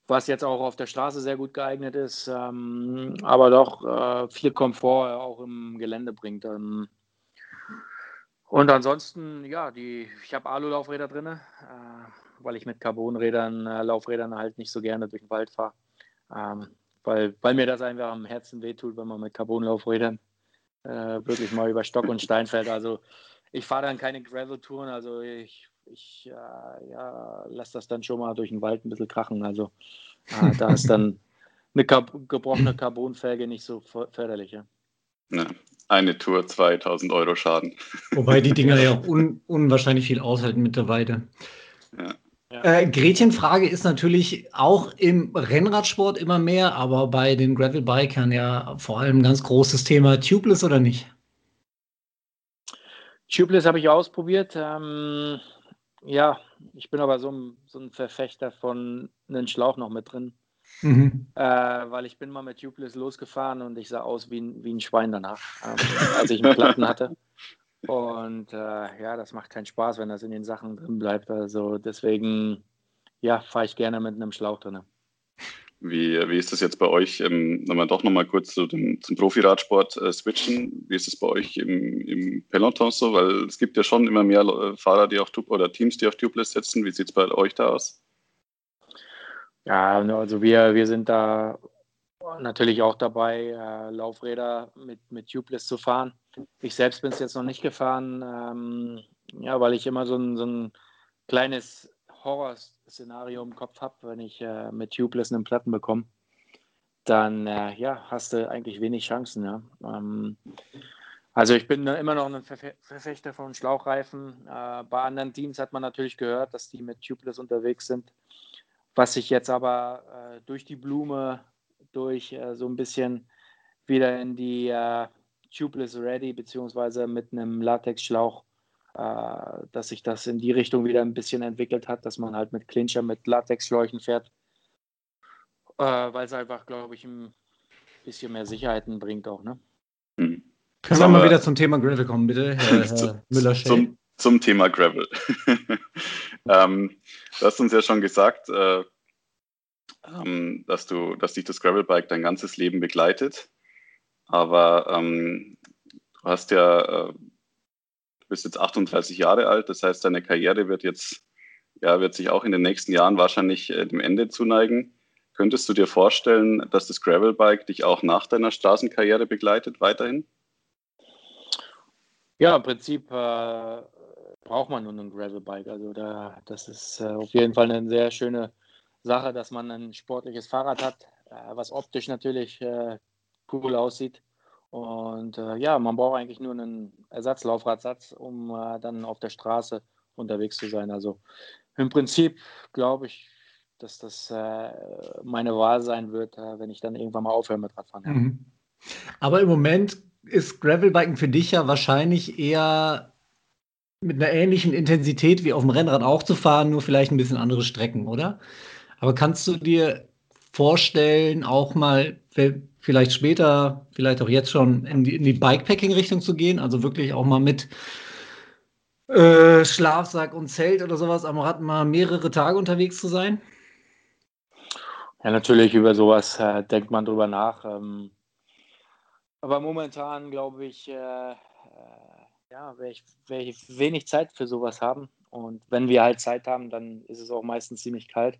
Speaker 5: was jetzt auch auf der Straße sehr gut geeignet ist, ähm, aber doch äh, viel Komfort auch im Gelände bringt. Ähm, und ansonsten, ja, die, ich habe Alu-Laufräder drin, äh, weil ich mit Carbonrädern, äh, Laufrädern halt nicht so gerne durch den Wald fahre. Ähm, weil, weil mir das einfach am Herzen wehtut, wenn man mit Carbonlaufrädern äh, wirklich mal über Stock und Stein fällt. Also ich fahre dann keine Gravel-Touren, also ich, ich äh, ja, lasse das dann schon mal durch den Wald ein bisschen krachen. Also äh, da ist dann eine gebrochene Carbonfelge nicht so förderlich. Ja.
Speaker 3: ja. eine Tour 2000 Euro Schaden.
Speaker 2: Wobei die Dinger ja auch un unwahrscheinlich viel aushalten mittlerweile. Ja. Äh, Gretchenfrage ist natürlich auch im Rennradsport immer mehr, aber bei den Gravelbikern ja vor allem ein ganz großes Thema. Tubeless oder nicht?
Speaker 5: Tubeless habe ich ausprobiert. Ähm, ja, ich bin aber so ein, so ein Verfechter von einem Schlauch noch mit drin. Mhm. Äh, weil ich bin mal mit Tubeless losgefahren und ich sah aus wie ein, wie ein Schwein danach, ähm, als ich einen Platten hatte. Und äh, ja, das macht keinen Spaß, wenn das in den Sachen drin bleibt. Also deswegen, ja, fahre ich gerne mit einem Schlauch drin.
Speaker 3: Wie, wie ist das jetzt bei euch, ähm, wenn wir doch nochmal kurz zu dem, zum Profiradsport äh, switchen? Wie ist es bei euch im, im Peloton so? Weil es gibt ja schon immer mehr äh, Fahrer, die auf oder Teams, die auf Tubeless setzen. Wie sieht es bei euch da aus?
Speaker 5: Ja, also wir, wir sind da natürlich auch dabei, äh, Laufräder mit, mit Tubeless zu fahren. Ich selbst bin es jetzt noch nicht gefahren, ähm, ja, weil ich immer so ein, so ein kleines Horrorszenario im Kopf habe, wenn ich äh, mit Tubeless einen Platten bekomme. Dann äh, ja, hast du eigentlich wenig Chancen. Ja. Ähm, also ich bin immer noch ein Verfechter von Schlauchreifen. Äh, bei anderen Teams hat man natürlich gehört, dass die mit Tubeless unterwegs sind. Was sich jetzt aber äh, durch die Blume durch äh, so ein bisschen wieder in die äh, Tubeless Ready beziehungsweise mit einem Latexschlauch, dass sich das in die Richtung wieder ein bisschen entwickelt hat, dass man halt mit Clincher, mit Latexschläuchen fährt, äh, weil es einfach, glaube ich, ein bisschen mehr Sicherheiten bringt auch. Ne?
Speaker 2: Hm. Können wir mal wieder zum Thema Gravel kommen, bitte, Herr, Herr müller
Speaker 3: zum, zum, Thema Gravel. ähm, du hast uns ja schon gesagt, äh, ähm, dass, du, dass dich das Gravelbike dein ganzes Leben begleitet. Aber ähm, du hast ja, äh, du bist jetzt 38 Jahre alt, das heißt, deine Karriere wird jetzt, ja, wird sich auch in den nächsten Jahren wahrscheinlich äh, dem Ende zuneigen. Könntest du dir vorstellen, dass das Gravelbike dich auch nach deiner Straßenkarriere begleitet, weiterhin?
Speaker 5: Ja, im Prinzip äh, braucht man nur ein Gravelbike. Also da, das ist äh, auf jeden Fall eine sehr schöne Sache, dass man ein sportliches Fahrrad hat, äh, was optisch natürlich äh, cool aussieht. Und äh, ja, man braucht eigentlich nur einen Ersatzlaufradsatz, um dann auf der Straße unterwegs zu sein. Also im Prinzip glaube ich, dass das meine Wahl sein wird, wenn ich dann irgendwann mal aufhöre mit Radfahren. Mhm.
Speaker 2: Aber im Moment ist Gravelbiken für dich ja wahrscheinlich eher mit einer ähnlichen Intensität wie auf dem Rennrad auch zu fahren, nur vielleicht ein bisschen andere Strecken, oder? Aber kannst du dir vorstellen, auch mal vielleicht später, vielleicht auch jetzt schon in die, in die Bikepacking-Richtung zu gehen? Also wirklich auch mal mit äh, Schlafsack und Zelt oder sowas am Rad mal mehrere Tage unterwegs zu sein?
Speaker 5: Ja, natürlich über sowas äh, denkt man drüber nach. Ähm, aber momentan glaube ich, äh, äh ja, werde ich, werd ich wenig Zeit für sowas haben. Und wenn wir halt Zeit haben, dann ist es auch meistens ziemlich kalt.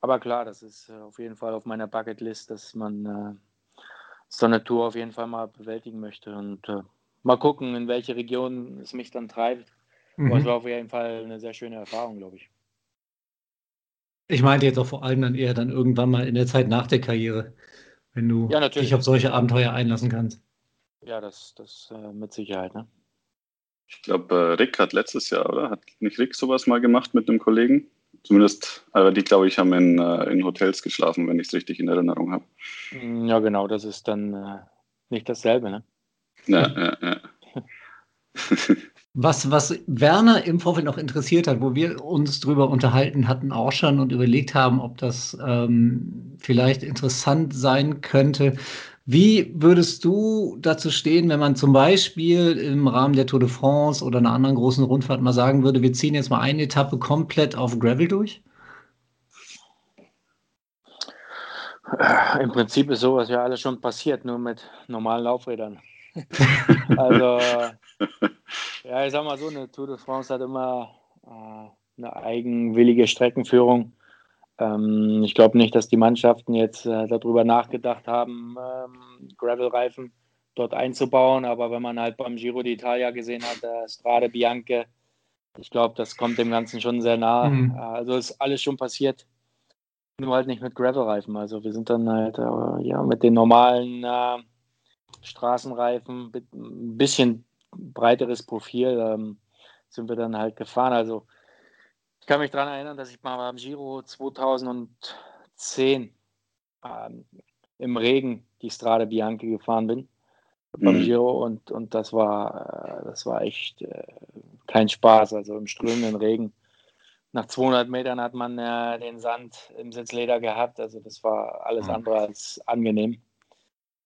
Speaker 5: Aber klar, das ist äh, auf jeden Fall auf meiner Bucketlist, dass man äh, so eine Tour auf jeden Fall mal bewältigen möchte und äh, mal gucken, in welche Region es mich dann treibt. Mhm. Aber es war auf jeden Fall eine sehr schöne Erfahrung, glaube ich.
Speaker 2: Ich meinte jetzt auch vor allem dann eher dann irgendwann mal in der Zeit nach der Karriere, wenn du
Speaker 5: Ja, natürlich.
Speaker 2: dich auf solche Abenteuer einlassen kannst.
Speaker 5: Ja, das, das äh, mit Sicherheit. Ne?
Speaker 3: Ich glaube, äh, Rick hat letztes Jahr, oder? Hat nicht Rick sowas mal gemacht mit einem Kollegen? Zumindest, aber die, glaube ich, haben in, äh, in Hotels geschlafen, wenn ich es richtig in Erinnerung habe.
Speaker 5: Mm, Ja, genau, das ist dann äh, nicht dasselbe. Ne?
Speaker 3: Ja, ja, ja.
Speaker 2: Was, was Werner im Vorfeld noch interessiert hat, wo wir uns drüber unterhalten hatten, auch schon und überlegt haben, ob das ähm, vielleicht interessant sein könnte. Wie würdest du dazu stehen, wenn man zum Beispiel im Rahmen der Tour de France oder einer anderen großen Rundfahrt mal sagen würde, wir ziehen jetzt mal eine Etappe komplett auf Gravel durch?
Speaker 5: Äh, Im Prinzip ist sowas ja alles schon passiert, nur mit normalen Laufrädern. also, ja, ich sag mal so, eine Tour de France hat immer äh, eine eigenwillige Streckenführung. Ähm, ich glaube nicht, dass die Mannschaften jetzt äh, darüber nachgedacht haben, ähm, Gravel-Reifen dort einzubauen, aber wenn man halt beim Giro d'Italia gesehen hat, der Strade Bianche, ich glaube, das kommt dem Ganzen schon sehr nahe.
Speaker 2: Mhm.
Speaker 5: Äh, Also ist alles schon passiert nur halt nicht mit Gravel-Reifen. Also wir sind dann halt äh, ja mit den normalen äh, Straßenreifen mit ein bisschen breiteres Profil ähm, sind wir dann halt gefahren. Also kann mich daran erinnern, dass ich mal beim Giro 2010 ähm, im Regen die Strade Bianche gefahren bin beim
Speaker 3: Mhm.
Speaker 5: Giro und, und das war äh, das war echt äh, kein Spaß. Also im strömenden Regen nach 200 Metern hat man äh, den Sand im Sitzleder gehabt. Also das war alles andere als angenehm.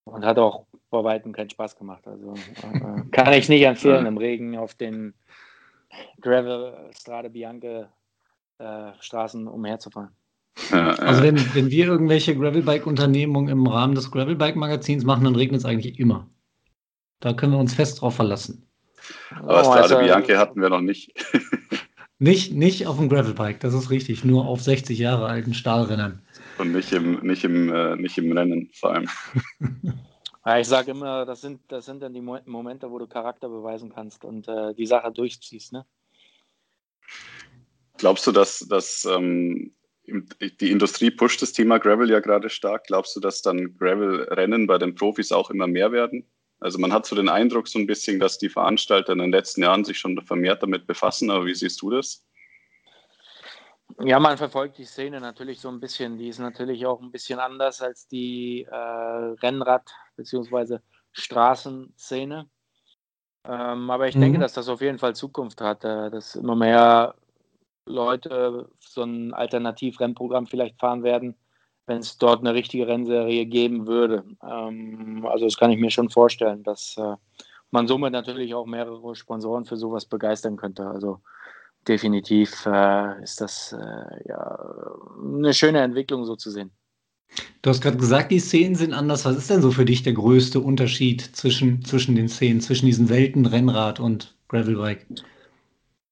Speaker 5: Und hat auch bei weitem keinen Spaß gemacht. Also äh, kann ich nicht empfehlen, im Regen auf den Gravel Strade Bianche äh, Straßen umherzufahren.
Speaker 2: Also wenn, wenn wir irgendwelche Gravelbike-Unternehmungen im Rahmen des Gravelbike-Magazins machen, dann regnet es eigentlich immer. Da können wir uns fest drauf verlassen.
Speaker 3: Aber
Speaker 5: Oh,
Speaker 3: Strade
Speaker 5: also,
Speaker 3: Bianche hatten wir noch nicht.
Speaker 2: Nicht, nicht auf dem Gravelbike, das ist richtig, nur auf 60 Jahre alten Stahlrennern.
Speaker 3: Und nicht im, nicht im, äh, nicht im Rennen vor allem.
Speaker 5: Ja, ich sage immer, das sind, das sind dann die Mo Momente, wo du Charakter beweisen kannst und äh, die Sache durchziehst. Ne?
Speaker 3: Glaubst du, dass, dass ähm, die Industrie pusht das Thema Gravel ja gerade stark? Glaubst du, dass dann Gravel-Rennen bei den Profis auch immer mehr werden? Also man hat so den Eindruck so ein bisschen, dass die Veranstalter in den letzten Jahren sich schon vermehrt damit befassen, aber wie siehst du das?
Speaker 5: Ja, man verfolgt die Szene natürlich so ein bisschen. Die ist natürlich auch ein bisschen anders als die äh, Rennrad- bzw. Straßenszene. Ähm, aber ich
Speaker 2: Mhm.
Speaker 5: denke, dass das auf jeden Fall Zukunft hat, äh, dass immer mehr Leute so ein Alternativrennprogramm vielleicht fahren werden, wenn es dort eine richtige Rennserie geben würde. Ähm, also das kann ich mir schon vorstellen, dass äh, man somit natürlich auch mehrere Sponsoren für sowas begeistern könnte. Also definitiv äh, ist das äh, ja, eine schöne Entwicklung so zu sehen.
Speaker 2: Du hast gerade gesagt, die Szenen sind anders. Was ist denn so für dich der größte Unterschied zwischen, zwischen den Szenen, zwischen diesen Welten Rennrad und Gravelbike?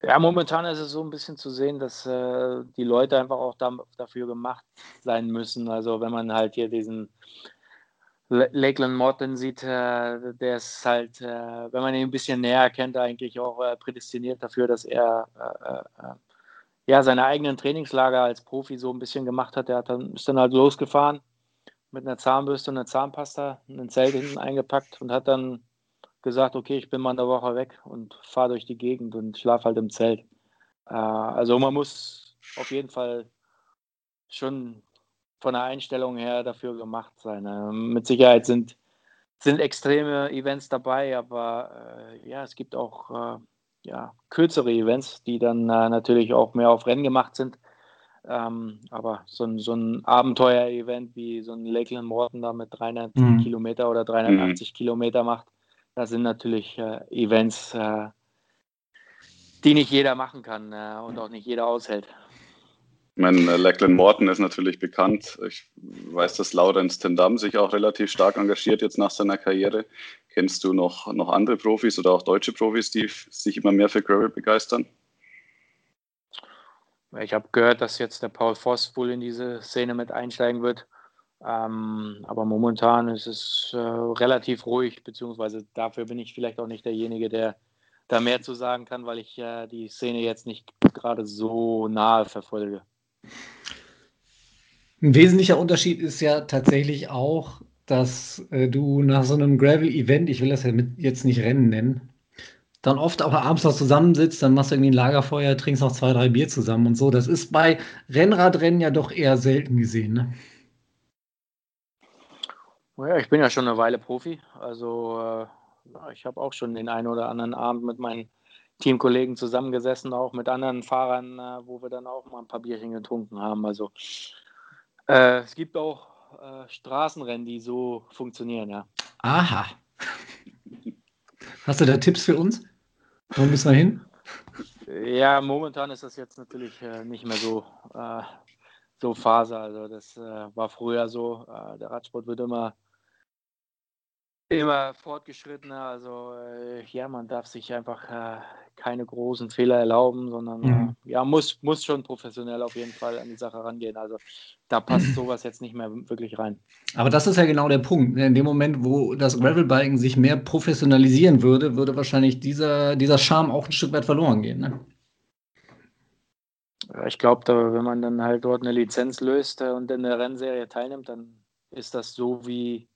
Speaker 5: Ja, momentan ist es so ein bisschen zu sehen, dass äh, die Leute einfach auch da, dafür gemacht sein müssen. Also wenn man halt hier diesen Lakeland Morton sieht, äh, der ist halt, äh, wenn man ihn ein bisschen näher kennt, eigentlich auch äh, prädestiniert dafür, dass er äh, äh, ja seine eigenen Trainingslager als Profi so ein bisschen gemacht hat. Er hat dann, ist dann halt losgefahren mit einer Zahnbürste und einer Zahnpasta, ein Zelt hinten eingepackt und hat dann gesagt, okay, ich bin mal eine Woche weg und fahre durch die Gegend und schlafe halt im Zelt. Äh, also man muss auf jeden Fall schon von der Einstellung her dafür gemacht sein. Äh, mit Sicherheit sind, sind extreme Events dabei, aber äh, ja, es gibt auch äh, ja, kürzere Events, die dann äh, natürlich auch mehr auf Rennen gemacht sind. Ähm, aber so ein, so ein Abenteuer-Event wie so ein Lakeland Morton da mit 300
Speaker 2: Mhm.
Speaker 5: Kilometer oder 380 Kilometer macht, das sind natürlich äh, Events, äh, die nicht jeder machen kann äh, und auch nicht jeder aushält.
Speaker 3: Ich meine, äh, Lachlan Morton ist natürlich bekannt. Ich weiß, dass Laurenz Tendam sich auch relativ stark engagiert jetzt nach seiner Karriere. Kennst du noch, noch andere Profis oder auch deutsche Profis, die sich immer mehr für Gravel begeistern?
Speaker 5: Ich habe gehört, dass jetzt der Paul Voss wohl in diese Szene mit einsteigen wird. Ähm, aber momentan ist es äh, relativ ruhig, beziehungsweise dafür bin ich vielleicht auch nicht derjenige, der da mehr zu sagen kann, weil ich äh, die Szene jetzt nicht gerade so nahe verfolge.
Speaker 2: Ein wesentlicher Unterschied ist ja tatsächlich auch, dass äh, du nach so einem Gravel-Event, ich will das ja mit jetzt nicht Rennen nennen, dann oft auch abends noch zusammensitzt, dann machst du irgendwie ein Lagerfeuer, trinkst noch zwei, drei Bier zusammen und so. Das ist bei Rennradrennen ja doch eher selten gesehen. Ne?
Speaker 5: Ja, ich bin ja schon eine Weile Profi. Also äh, ich habe auch schon den einen oder anderen Abend mit meinen Teamkollegen zusammengesessen, auch mit anderen Fahrern, äh, wo wir dann auch mal ein paar Bierchen getrunken haben. Also äh, es gibt auch äh, Straßenrennen, die so funktionieren, ja.
Speaker 2: Aha. Hast du da Tipps für uns? Wo müssen wir hin?
Speaker 5: Ja, momentan ist das jetzt natürlich äh, nicht mehr so, äh, so Phase. Also das äh, war früher so. Äh, der Radsport wird immer immer fortgeschrittener. Also äh, ja, man darf sich einfach äh, keine großen Fehler erlauben, sondern mhm. äh, ja, muss, muss schon professionell auf jeden Fall an die Sache rangehen. Also da passt sowas jetzt nicht mehr wirklich rein.
Speaker 2: Aber das ist ja genau der Punkt. In dem Moment, wo das Gravelbiken sich mehr professionalisieren würde, würde wahrscheinlich dieser, dieser Charme auch ein Stück weit verloren gehen. Ne?
Speaker 5: Ich glaube, wenn man dann halt dort eine Lizenz löst äh, und in der Rennserie teilnimmt, dann ist das so wie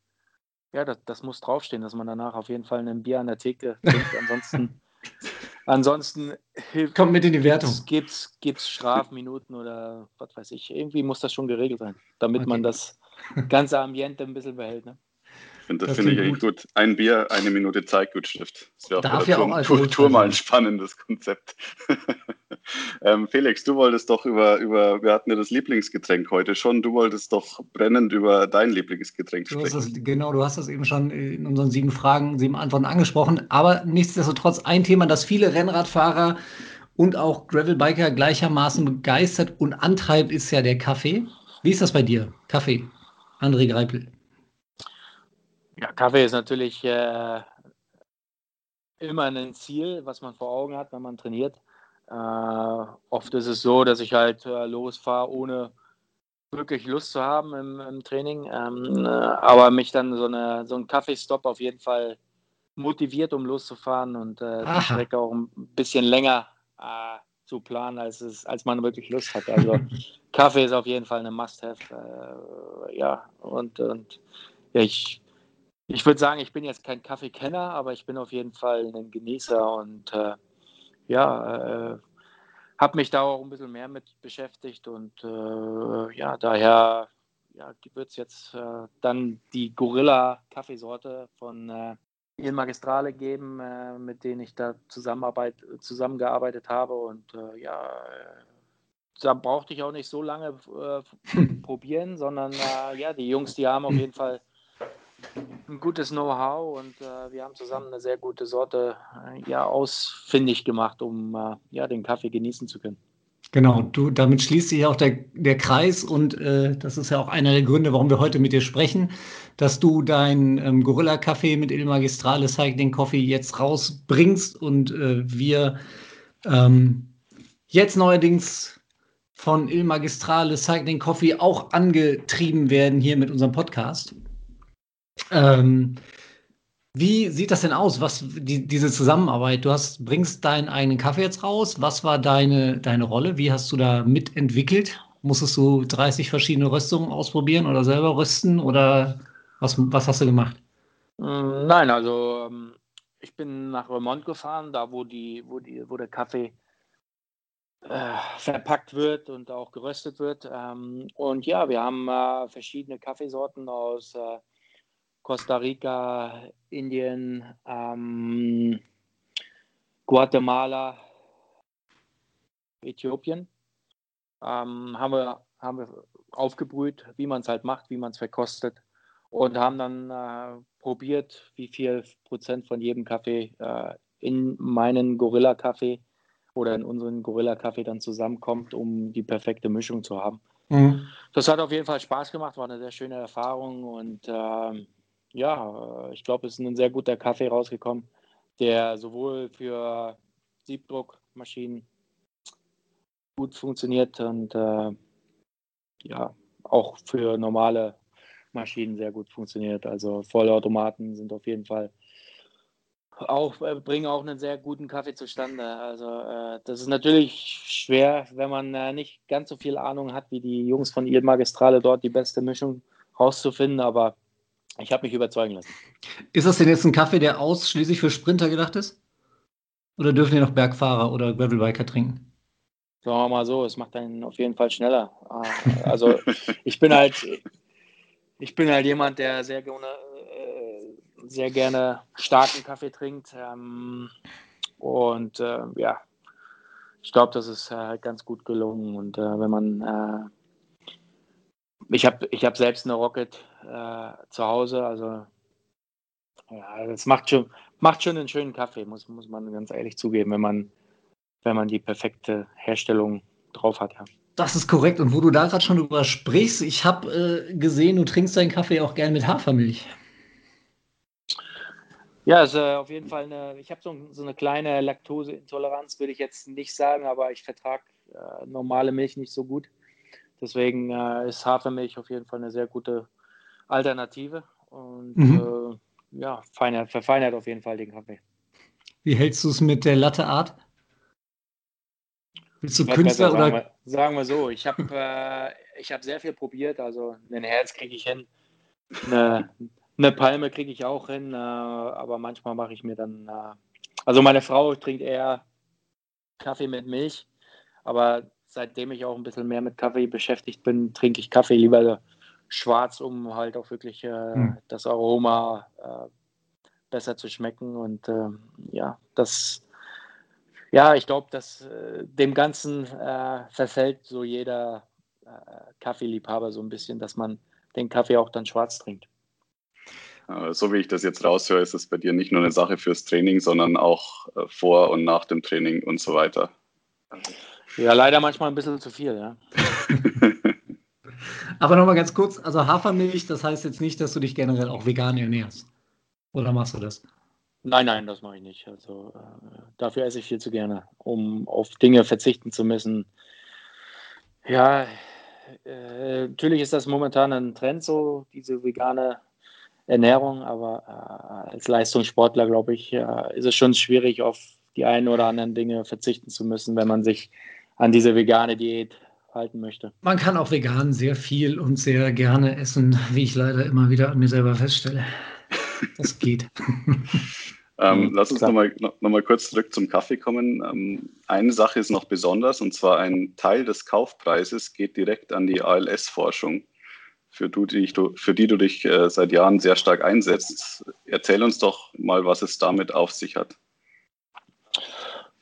Speaker 5: ja, das, das, muss draufstehen, dass man danach auf jeden Fall ein Bier an der Theke trinkt. Ansonsten, ansonsten
Speaker 2: hilft. Kommt mit in die Wertung.
Speaker 5: Gibt es Strafminuten oder was weiß ich. Irgendwie muss das schon geregelt sein, damit okay. man das ganze Ambiente ein bisschen behält. Ne?
Speaker 3: finde das, das finde ich eigentlich gut. Ein Bier, eine Minute Zeitgutschrift.
Speaker 2: Das wäre auch Darf ja
Speaker 3: Tour, Tour, Tour mal ein spannendes Konzept. ähm, Felix, du wolltest doch über, über, wir hatten ja das Lieblingsgetränk heute schon, du wolltest doch brennend über dein Lieblingsgetränk
Speaker 2: sprechen. Das, genau, du hast das eben schon in unseren sieben Fragen, sieben Antworten angesprochen. Aber nichtsdestotrotz ein Thema, das viele Rennradfahrer und auch Gravelbiker gleichermaßen begeistert und antreibt, ist ja der Kaffee. Wie ist das bei dir? Kaffee, André Greipel.
Speaker 5: Ja, Kaffee ist natürlich äh, immer ein Ziel, was man vor Augen hat, wenn man trainiert. Äh, oft ist es so, dass ich halt äh, losfahre, ohne wirklich Lust zu haben im, im Training. Ähm, äh, aber mich dann so, eine, so ein Kaffeestopp auf jeden Fall motiviert, um loszufahren und äh, die Strecke auch ein bisschen länger äh, zu planen, als, es, als man wirklich Lust hat. Also Kaffee ist auf jeden Fall eine Must-Have. ja, und, und ja, ich ich würde sagen, ich bin jetzt kein Kaffeekenner, aber ich bin auf jeden Fall ein Genießer und äh, ja, äh, habe mich da auch ein bisschen mehr mit beschäftigt und äh, ja, daher ja, wird es jetzt äh, dann die Gorilla-Kaffeesorte von äh, Il Magistrale geben, äh, mit denen ich da Zusammenarbeit, zusammengearbeitet habe und äh, ja, da brauchte ich auch nicht so lange probieren, sondern ja, die Jungs, die haben auf jeden Fall ein gutes Know-how und äh, wir haben zusammen eine sehr gute Sorte äh, ja, ausfindig gemacht, um äh, ja, den Kaffee genießen zu können.
Speaker 2: Genau, du, damit schließt sich auch der, der Kreis und äh, das ist ja auch einer der Gründe, warum wir heute mit dir sprechen, dass du dein ähm, Gorilla-Kaffee mit Il Magistrale Cycling Coffee jetzt rausbringst und äh, wir ähm, jetzt neuerdings von Il Magistrale Cycling Coffee auch angetrieben werden hier mit unserem Podcast. Ähm, wie sieht das denn aus? Was die, diese Zusammenarbeit? Du hast, bringst deinen eigenen Kaffee jetzt raus. Was war deine, deine Rolle? Wie hast du da mitentwickelt? Musstest du 30 verschiedene Röstungen ausprobieren oder selber rösten? Oder was, was hast du gemacht?
Speaker 5: Mm, nein, also ähm, ich bin nach Vermont gefahren, da wo die, wo die, wo der Kaffee äh, verpackt wird und auch geröstet wird. Ähm, und ja, wir haben äh, verschiedene Kaffeesorten aus äh, Costa Rica, Indien, ähm, Guatemala, Äthiopien. Ähm, haben, wir, haben wir aufgebrüht, wie man es halt macht, wie man es verkostet und haben dann äh, probiert, wie viel Prozent von jedem Kaffee äh, in meinen Gorilla-Kaffee oder in unseren Gorilla-Kaffee dann zusammenkommt, um die perfekte Mischung zu haben. Mhm. Das hat auf jeden Fall Spaß gemacht, war eine sehr schöne Erfahrung und äh, ja, ich glaube, es ist ein sehr guter Kaffee rausgekommen, der sowohl für Siebdruckmaschinen gut funktioniert und äh, ja, auch für normale Maschinen sehr gut funktioniert. Also Vollautomaten sind auf jeden Fall auch, äh, bringen auch einen sehr guten Kaffee zustande. Also äh, das ist natürlich schwer, wenn man äh, nicht ganz so viel Ahnung hat wie die Jungs von Il Magistrale dort die beste Mischung rauszufinden, aber ich habe mich überzeugen lassen.
Speaker 2: Ist das denn jetzt ein Kaffee, der ausschließlich für Sprinter gedacht ist? Oder dürfen die noch Bergfahrer oder Gravelbiker trinken?
Speaker 5: Sagen wir mal so, es macht einen auf jeden Fall schneller. Äh, also ich bin halt, ich bin halt jemand, der sehr gerne, äh, sehr gerne starken Kaffee trinkt. Ähm, und äh, ja, ich glaube, das ist ganz gut gelungen. Und wenn man, ich habe ich hab selbst eine Rocket zu Hause, also ja, das macht schon, macht schon einen schönen Kaffee, muss, muss man ganz ehrlich zugeben, wenn man wenn man die perfekte Herstellung drauf hat. Ja.
Speaker 2: Das ist korrekt. Und wo du da gerade schon drüber sprichst, ich habe äh, gesehen, du trinkst deinen Kaffee auch gern mit Hafermilch.
Speaker 5: Ja, also auf jeden Fall eine, ich habe so, so, eine kleine Laktoseintoleranz, würde ich jetzt nicht sagen, aber ich vertrage äh, normale Milch nicht so gut. Deswegen äh, ist Hafermilch auf jeden Fall eine sehr gute Alternative und mhm. äh, ja, feinert, verfeinert auf jeden Fall den Kaffee.
Speaker 2: Wie hältst du es mit der Latte Art?
Speaker 5: Bist du Künstler besser, oder? Sagen wir, sagen wir so, ich habe äh, hab sehr viel probiert. Also ein Herz kriege ich hin, eine, eine Palme kriege ich auch hin, äh, aber manchmal mache ich mir dann. Äh, also meine Frau trinkt eher Kaffee mit Milch, aber seitdem ich auch ein bisschen mehr mit Kaffee beschäftigt bin, trinke ich Kaffee lieber schwarz, um halt auch wirklich hm. das Aroma äh, besser zu schmecken. Und ähm, ja, das ja, ich glaube, dass äh, dem Ganzen äh, verfällt so jeder äh, Kaffeeliebhaber so ein bisschen, dass man den Kaffee auch dann schwarz trinkt.
Speaker 3: So wie ich das jetzt raushöre, ist es bei dir nicht nur eine Sache fürs Training, sondern auch äh, vor und nach dem Training und so weiter.
Speaker 5: Ja, leider manchmal ein bisschen zu viel, ja.
Speaker 2: Aber nochmal ganz kurz, also Hafermilch, das heißt jetzt nicht, dass du dich generell auch vegan ernährst. Oder machst du das?
Speaker 5: Nein, nein, das mache ich nicht. Also äh, dafür esse ich viel zu gerne, um auf Dinge verzichten zu müssen. Ja, äh, natürlich ist das momentan ein Trend, so diese vegane Ernährung, aber äh, als Leistungssportler, glaube ich, ist es schon schwierig, auf die einen oder anderen Dinge verzichten zu müssen, wenn man sich an diese vegane Diät halten möchte.
Speaker 2: Man kann auch vegan sehr viel und sehr gerne essen, wie ich leider immer wieder an mir selber feststelle. Das geht.
Speaker 3: Ähm, lass uns nochmal noch mal kurz zurück zum Kaffee kommen. Ähm, eine Sache ist noch besonders, und zwar ein Teil des Kaufpreises geht direkt an die ALS-Forschung, für, für, die du dich äh, seit Jahren sehr stark einsetzt. Erzähl uns doch mal, was es damit auf sich hat.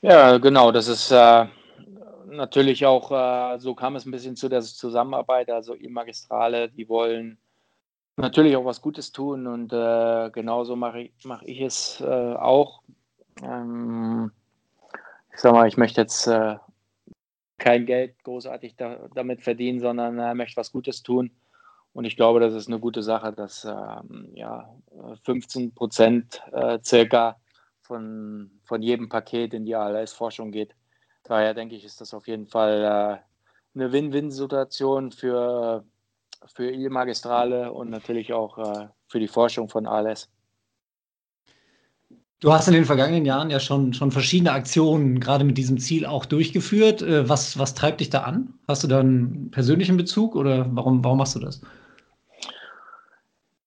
Speaker 5: Ja, genau, das ist äh, natürlich auch, äh, so kam es ein bisschen zu der Zusammenarbeit. Also die Magistrale, die wollen natürlich auch was Gutes tun und äh, genauso mache ich, mach ich es äh, auch. Ähm, ich sag mal, ich möchte jetzt äh, kein Geld großartig da, damit verdienen, sondern äh, möchte was Gutes tun. Und ich glaube, das ist eine gute Sache, dass ähm, ja, 15 Prozent äh, circa von, von jedem Paket in die ALS-Forschung geht. Daher denke ich, ist das auf jeden Fall äh, eine Win-Win-Situation für für Il Magistrale und natürlich auch äh, für die Forschung von ALS.
Speaker 2: Du hast in den vergangenen Jahren ja schon, schon verschiedene Aktionen gerade mit diesem Ziel auch durchgeführt. Äh, was, was treibt dich da an? Hast du da einen persönlichen Bezug oder warum, warum machst du das?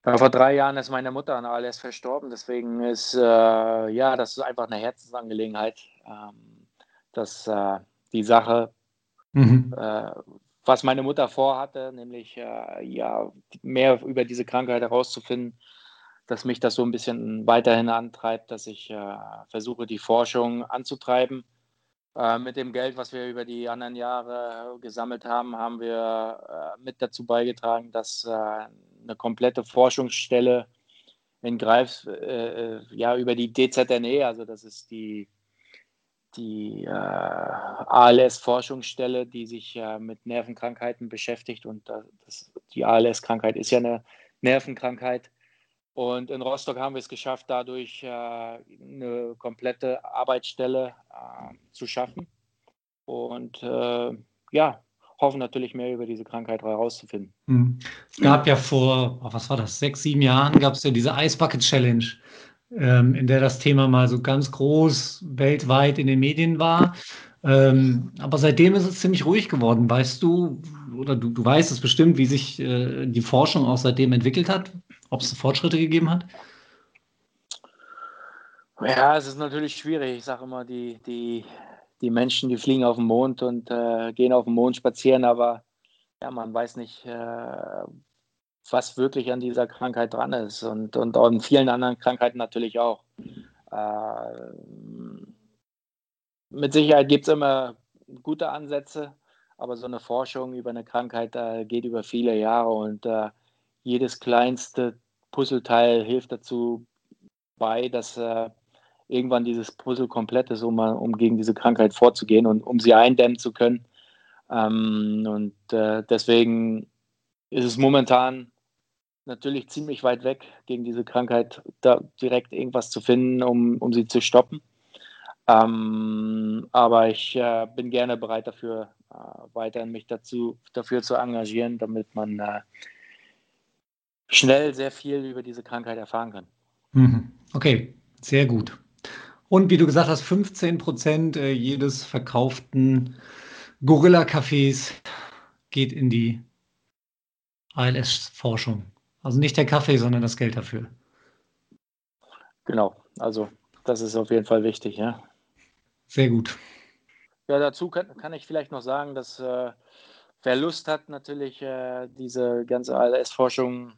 Speaker 5: Ja, vor drei Jahren ist meine Mutter an ALS verstorben, deswegen ist äh, ja das ist einfach eine Herzensangelegenheit, ähm, dass äh, die Sache mhm. äh, was meine Mutter vorhatte, nämlich äh, ja, mehr über diese Krankheit herauszufinden, dass mich das so ein bisschen weiterhin antreibt, dass ich äh, versuche, die Forschung anzutreiben. Äh, mit dem Geld, was wir über die anderen Jahre gesammelt haben, haben wir äh, mit dazu beigetragen, dass eine komplette Forschungsstelle in Greifs, ja, über die DZNE, also das ist die die äh, ALS-Forschungsstelle, die sich äh, mit Nervenkrankheiten beschäftigt. Und das, die ALS-Krankheit ist ja eine Nervenkrankheit. Und in Rostock haben wir es geschafft, dadurch äh, eine komplette Arbeitsstelle äh, zu schaffen. Und äh, ja, hoffen natürlich mehr über diese Krankheit herauszufinden.
Speaker 2: Hm. Es gab ja vor, oh, was war das, sechs, sieben Jahren, gab es ja diese Ice Bucket Challenge ähm, in der das Thema mal so ganz groß weltweit in den Medien war. Ähm, aber seitdem ist es ziemlich ruhig geworden. Weißt du, oder du, du weißt es bestimmt, wie sich äh, die Forschung auch seitdem entwickelt hat, ob es Fortschritte gegeben hat?
Speaker 5: Ja, es ist natürlich schwierig. Ich sage immer, die, die, die Menschen, die fliegen auf den Mond und äh, gehen auf den Mond spazieren, aber ja, man weiß nicht, äh, was wirklich an dieser Krankheit dran ist und, und an vielen anderen Krankheiten natürlich auch. Äh, mit Sicherheit gibt es immer gute Ansätze, aber so eine Forschung über eine Krankheit äh, geht über viele Jahre und äh, jedes kleinste Puzzleteil hilft dazu bei, dass äh, irgendwann dieses Puzzle komplett ist, um, um gegen diese Krankheit vorzugehen und um sie eindämmen zu können. Ähm, und äh, deswegen ist es momentan natürlich ziemlich weit weg, gegen diese Krankheit da direkt irgendwas zu finden, um, um sie zu stoppen. Ähm, aber ich äh, bin gerne bereit dafür, äh, weiterhin mich dazu, dafür zu engagieren, damit man äh, schnell sehr viel über diese Krankheit erfahren kann.
Speaker 2: Mhm. Okay, sehr gut. Und wie du gesagt hast, 15 Prozent äh, jedes verkauften Gorilla-Cafés geht in die ALS-Forschung. Also nicht der Kaffee, sondern das Geld dafür.
Speaker 5: Genau, also das ist auf jeden Fall wichtig, ja.
Speaker 2: Sehr gut.
Speaker 5: Ja, dazu kann, kann ich vielleicht noch sagen, dass äh, wer Lust hat, natürlich äh, diese ganze ALS-Forschung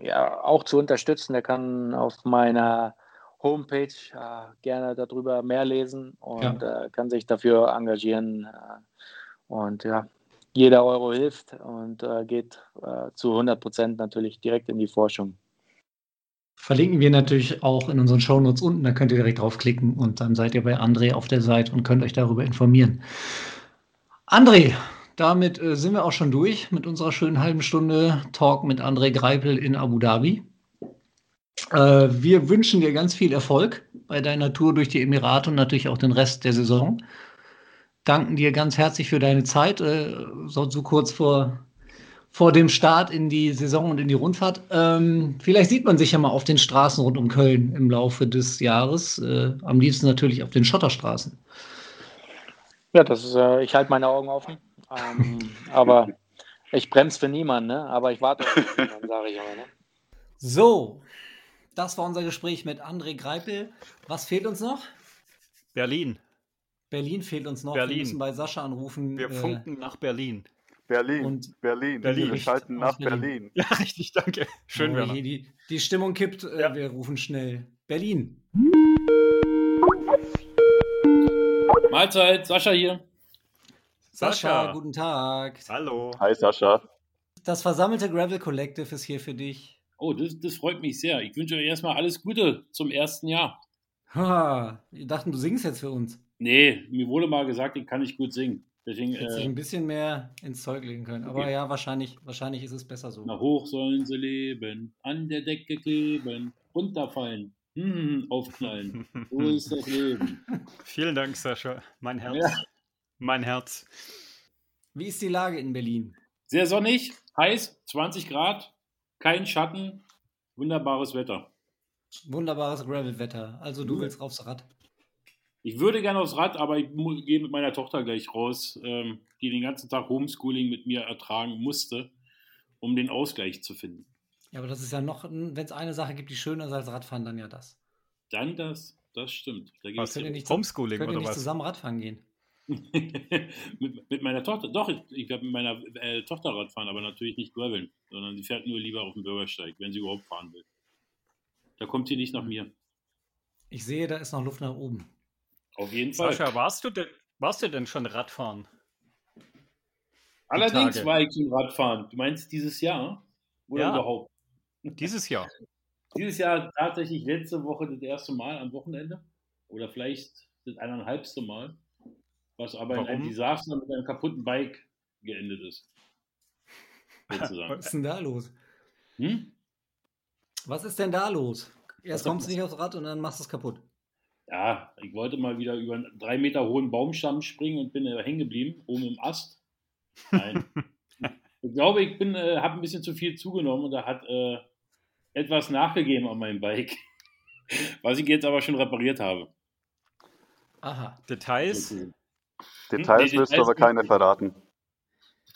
Speaker 5: ja, auch zu unterstützen, der kann auf meiner Homepage äh, gerne darüber mehr lesen und ja. äh, kann sich dafür engagieren. Äh, und ja, jeder Euro hilft und äh, geht äh, zu 100 Prozent natürlich direkt in die Forschung.
Speaker 2: Verlinken wir natürlich auch in unseren Shownotes unten, da könnt ihr direkt draufklicken und dann seid ihr bei André auf der Seite und könnt euch darüber informieren. André, damit äh, sind wir auch schon durch mit unserer schönen halben Stunde Talk mit André Greipel in Abu Dhabi. Äh, wir wünschen dir ganz viel Erfolg bei deiner Tour durch die Emirate und natürlich auch den Rest der Saison. Danken dir ganz herzlich für deine Zeit, äh, so, so, kurz vor, vor dem Start in die Saison und in die Rundfahrt. Ähm, vielleicht sieht man sich ja mal auf den Straßen rund um Köln im Laufe des Jahres. Äh, am liebsten natürlich auf den Schotterstraßen.
Speaker 5: Ja, das ist, äh, ich halte meine Augen offen. Ähm, aber ich bremse für niemanden, ne? aber ich warte auf niemanden, sage ich aber. Ne?
Speaker 2: So, das war unser Gespräch mit André Greipel. Was fehlt uns noch?
Speaker 4: Berlin.
Speaker 2: Berlin fehlt uns noch.
Speaker 4: Berlin.
Speaker 2: Wir müssen bei Sascha anrufen.
Speaker 4: Wir äh, funken nach Berlin.
Speaker 3: Berlin. Und Berlin. Berlin. Wir schalten nach Berlin. Berlin.
Speaker 4: Ja, richtig, danke. Schön,
Speaker 2: oh, je, die, die Stimmung kippt. Äh, ja. Wir rufen schnell. Berlin.
Speaker 6: Mahlzeit, Sascha hier.
Speaker 2: Sascha, Sascha, guten Tag.
Speaker 4: Hallo.
Speaker 3: Hi, Sascha.
Speaker 2: Das versammelte Gravel Collective ist hier für dich.
Speaker 6: Oh, das, das freut mich sehr. Ich wünsche euch erstmal alles Gute zum ersten Jahr.
Speaker 2: Ha, wir dachten, du singst jetzt für uns.
Speaker 6: Nee, mir wurde mal gesagt, ich kann nicht gut singen. Deswegen,
Speaker 2: Hätte sich äh, ein bisschen mehr ins Zeug legen können. Aber okay. ja, wahrscheinlich, wahrscheinlich ist es besser so.
Speaker 6: Na hoch sollen sie leben, an der Decke kleben, runterfallen, hm, aufknallen. So ist das Leben.
Speaker 4: Vielen Dank, Sascha. Mein Herz. Ja. Mein Herz.
Speaker 2: Wie ist die Lage in Berlin?
Speaker 6: Sehr sonnig, heiß, 20 Grad, kein Schatten, wunderbares Wetter.
Speaker 2: Wunderbares Gravel-Wetter. Also du willst aufs Rad.
Speaker 6: Ich würde gerne aufs Rad, aber ich gehe mit meiner Tochter gleich raus, ähm, die den ganzen Tag Homeschooling mit mir ertragen musste, um den Ausgleich zu finden.
Speaker 2: Ja, aber das ist ja noch, wenn es eine Sache gibt, die schöner ist als Radfahren, dann ja das.
Speaker 6: Dann das, das stimmt.
Speaker 2: Da was, könnt ihr nicht, Homeschooling könnt ihr nicht zusammen Radfahren gehen?
Speaker 6: mit, mit, meiner Tochter, doch, ich, ich werde mit meiner äh, Tochter Radfahren, aber natürlich nicht graveln, sondern sie fährt nur lieber auf dem Bürgersteig, wenn sie überhaupt fahren will. Da kommt sie nicht nach mir.
Speaker 2: Ich sehe, da ist noch Luft nach oben.
Speaker 6: Auf jeden Fall.
Speaker 4: Sascha, warst du denn, warst du denn schon Radfahren?
Speaker 6: Allerdings war ich schon Radfahren. Du meinst dieses Jahr? Oder ja. überhaupt?
Speaker 4: Dieses Jahr.
Speaker 6: dieses Jahr tatsächlich letzte Woche das erste Mal am Wochenende. Oder vielleicht das eineinhalbste Mal. Was aber Warum? in einem Desaster mit einem kaputten Bike geendet ist.
Speaker 2: Was ist denn da los? Hm? Was ist denn da los? Erst kommst du nicht aufs Rad und dann machst du es kaputt
Speaker 6: ja, ich wollte mal wieder über einen drei Meter hohen Baumstamm springen und bin äh, hängen geblieben, oben im Ast. Nein. ich glaube, ich bin, äh, habe ein bisschen zu viel zugenommen und da hat äh, etwas nachgegeben an meinem Bike. Was ich jetzt aber schon repariert habe.
Speaker 2: Aha.
Speaker 4: Details?
Speaker 3: Details
Speaker 6: nee,
Speaker 3: wirst du
Speaker 6: Details
Speaker 3: aber keine verraten.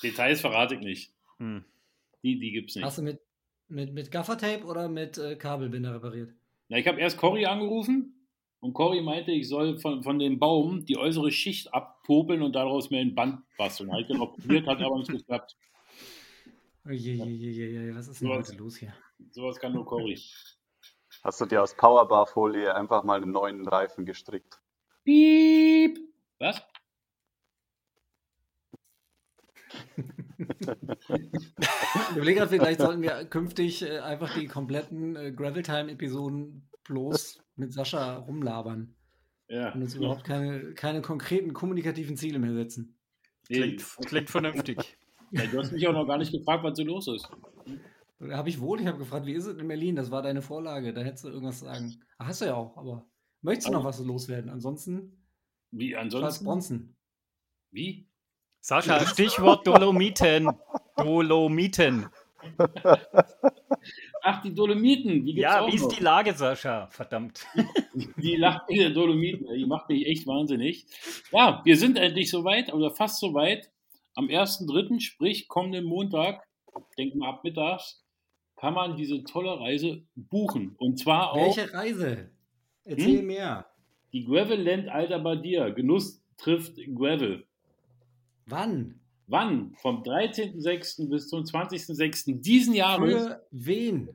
Speaker 6: Details verrate ich nicht.
Speaker 4: Hm.
Speaker 6: Die, die gibt's nicht.
Speaker 2: Hast du mit, mit, mit Gaffertape oder mit äh, Kabelbinder repariert?
Speaker 6: Na, ich habe erst Cory angerufen und Cory meinte, ich soll von, von dem Baum die äußere Schicht abpopeln und daraus mir ein Band basteln. Habe ich dann auch probiert, hat aber nicht geklappt.
Speaker 2: Was ist denn
Speaker 6: So
Speaker 2: heute los hier?
Speaker 6: Sowas kann nur Cory.
Speaker 3: Hast du dir aus Powerbar-Folie einfach mal einen neuen Reifen gestrickt?
Speaker 6: Piep. Was?
Speaker 2: Ich überlege gerade, vielleicht sollten wir künftig äh, einfach die kompletten äh, Gravel Time-Episoden bloß mit Sascha rumlabern
Speaker 6: Ja.
Speaker 2: und uns überhaupt keine, keine konkreten kommunikativen Ziele mehr setzen.
Speaker 4: Klingt, klingt vernünftig.
Speaker 6: ja, du hast mich auch noch gar nicht gefragt, was so los ist.
Speaker 2: Habe ich wohl, ich habe gefragt, wie ist es in Berlin? Das war deine Vorlage, da hättest du irgendwas sagen. Ach, hast du ja auch, aber möchtest du noch was loswerden? Ansonsten
Speaker 6: Wie
Speaker 2: Charles
Speaker 6: ansonsten?
Speaker 2: Bronson.
Speaker 6: Wie?
Speaker 4: Sascha, Stichwort Dolomiten. Dolomiten.
Speaker 6: Ach, die Dolomiten. Die gibt's
Speaker 4: Ja,
Speaker 6: auch
Speaker 4: wie ist
Speaker 6: noch.
Speaker 4: die Lage, Sascha? Verdammt.
Speaker 6: Die Lacht in der Dolomiten, die macht mich echt wahnsinnig. Ja, wir sind endlich soweit, oder fast soweit. Am 1.3., sprich kommenden Montag, denk mal ab mittags, kann man diese tolle Reise buchen. Und zwar auch
Speaker 2: Welche Reise? Erzähl
Speaker 6: Hm?
Speaker 2: mehr.
Speaker 6: die Gravel Land Alter Badir. Genuss trifft Gravel.
Speaker 2: Wann?
Speaker 6: Wann? Vom 13.06. bis zum 20.06. diesen Jahres.
Speaker 2: Für wen?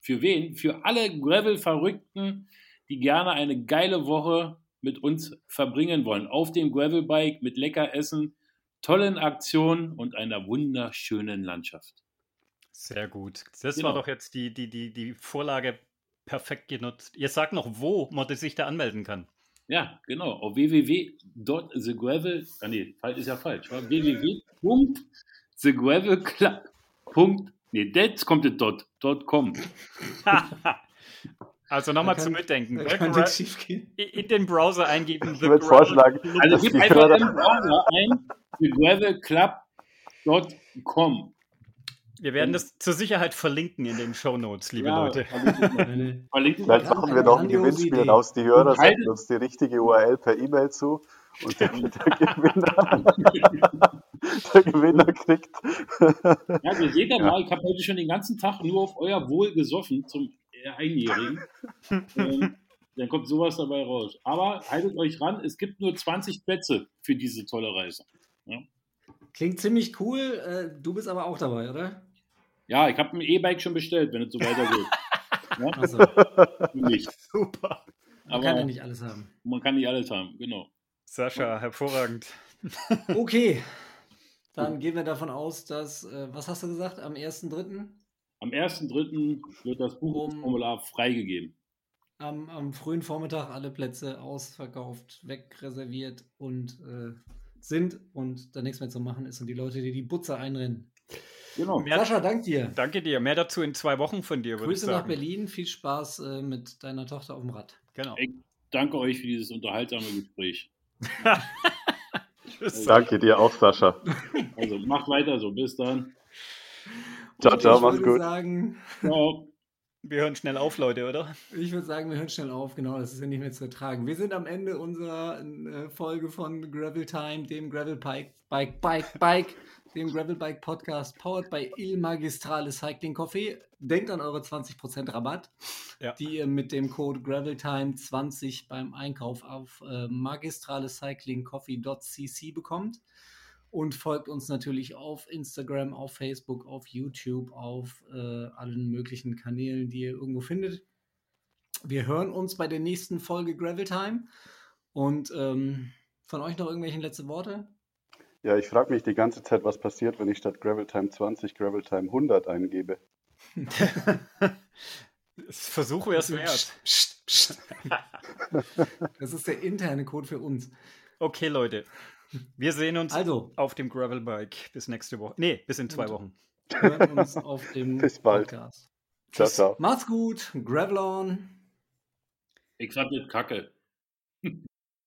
Speaker 6: Für wen? Für alle Gravel-Verrückten, die gerne eine geile Woche mit uns verbringen wollen. Auf dem Gravelbike mit lecker Essen, tollen Aktionen und einer wunderschönen Landschaft.
Speaker 4: Sehr gut. Das
Speaker 6: Genau.
Speaker 4: war doch jetzt die, die, die, die Vorlage perfekt genutzt. Ihr sagt noch, wo man sich da anmelden kann.
Speaker 6: Ja, genau. Auf www.thegravel, ah nee, falsch ist ja falsch, war www.thegravelclub. Nee, jetzt kommt es dort, dort com.
Speaker 4: also nochmal zum Mitdenken. In den Browser eingeben.
Speaker 3: Ich würde vorschlagen,
Speaker 6: Also gib einfach im Browser ein thegravelclub.com.
Speaker 4: Wir werden das zur Sicherheit verlinken in den Shownotes, liebe
Speaker 6: Ja,
Speaker 4: Leute.
Speaker 6: Verlinken
Speaker 3: Vielleicht
Speaker 2: Ja,
Speaker 3: machen wir noch ein Gewinnspiel
Speaker 2: Idee.
Speaker 3: raus. Die Hörer senden uns die richtige URL per E-Mail zu. Und der, der, Gewinner, der Gewinner kriegt.
Speaker 6: Ja, ihr seht ja mal, ich habe heute schon den ganzen Tag nur auf euer Wohl gesoffen zum äh, Einjährigen. ähm, dann kommt sowas dabei raus. Aber haltet euch ran, es gibt nur 20 Plätze für diese tolle Reise.
Speaker 2: Klingt ziemlich cool. Äh, du bist aber auch dabei, oder?
Speaker 6: Ja, ich habe ein E-Bike schon bestellt, wenn es so weitergeht. ja,
Speaker 2: Achso,
Speaker 6: für mich.
Speaker 4: Super.
Speaker 2: man kann ja
Speaker 6: Aber
Speaker 2: nicht alles haben.
Speaker 6: man kann nicht alles haben, genau.
Speaker 4: Sascha, hervorragend.
Speaker 2: Okay. Dann gehen wir davon aus, dass, äh, was hast du gesagt, am 1.3.
Speaker 6: Am 1.3. wird das Buchungsformular freigegeben.
Speaker 2: Am, am frühen Vormittag alle Plätze ausverkauft, wegreserviert und äh, sind und da nichts mehr zu machen ist und die Leute, die die Butze einrennen.
Speaker 6: Genau.
Speaker 4: Mehr,
Speaker 2: Sascha, dank dir.
Speaker 4: danke dir. Mehr dazu in zwei Wochen von dir, würde ich
Speaker 2: Grüße nach. Berlin. Viel Spaß äh, mit deiner Tochter auf dem Rad.
Speaker 4: Genau.
Speaker 6: Ich danke euch für dieses unterhaltsame Gespräch.
Speaker 4: Tschüss.
Speaker 3: Danke dir auch, Sascha.
Speaker 6: Also macht weiter so. Bis dann.
Speaker 3: Ciao,
Speaker 2: Und
Speaker 3: ciao,
Speaker 2: ich
Speaker 3: mach's
Speaker 2: würde
Speaker 3: gut.
Speaker 2: Sagen,
Speaker 6: Ciao.
Speaker 4: Wir hören schnell auf, Leute, oder?
Speaker 2: ich würde sagen, wir hören schnell auf. Genau, das ist ja nicht mehr zu ertragen. Wir sind am Ende unserer äh, Folge von Gravel Time, dem Gravel Bike, Bike, Bike, Bike, dem Gravel Bike Podcast, powered by Il Magistrale Cycling Coffee. Denkt an eure 20% Rabatt,
Speaker 4: Ja.
Speaker 2: die ihr mit dem Code GravelTime 20 beim Einkauf auf äh, magistralecyclingcoffee.cc bekommt. Und folgt uns natürlich auf Instagram, auf Facebook, auf YouTube, auf äh, allen möglichen Kanälen, die ihr irgendwo findet. Wir hören uns bei der nächsten Folge Gravel Time. Und ähm, von euch noch irgendwelche letzte Worte?
Speaker 3: Ja, ich frage mich die ganze Zeit, was passiert, wenn ich statt Gravel Time 20 Gravel Time 100 eingebe.
Speaker 4: Versuch wäre es wert.
Speaker 2: Psst, psst. Das ist der interne Code für uns.
Speaker 4: Okay, Leute. Wir sehen uns
Speaker 2: Also,
Speaker 4: auf dem Gravelbike bis nächste Woche. Nee, bis in zwei
Speaker 2: Und-
Speaker 4: Wochen.
Speaker 2: hören uns auf dem
Speaker 3: Bis bald.
Speaker 2: Podcast.
Speaker 3: Ciao, ciao.
Speaker 2: Macht's gut, Gravel on.
Speaker 6: Ich fand das kacke.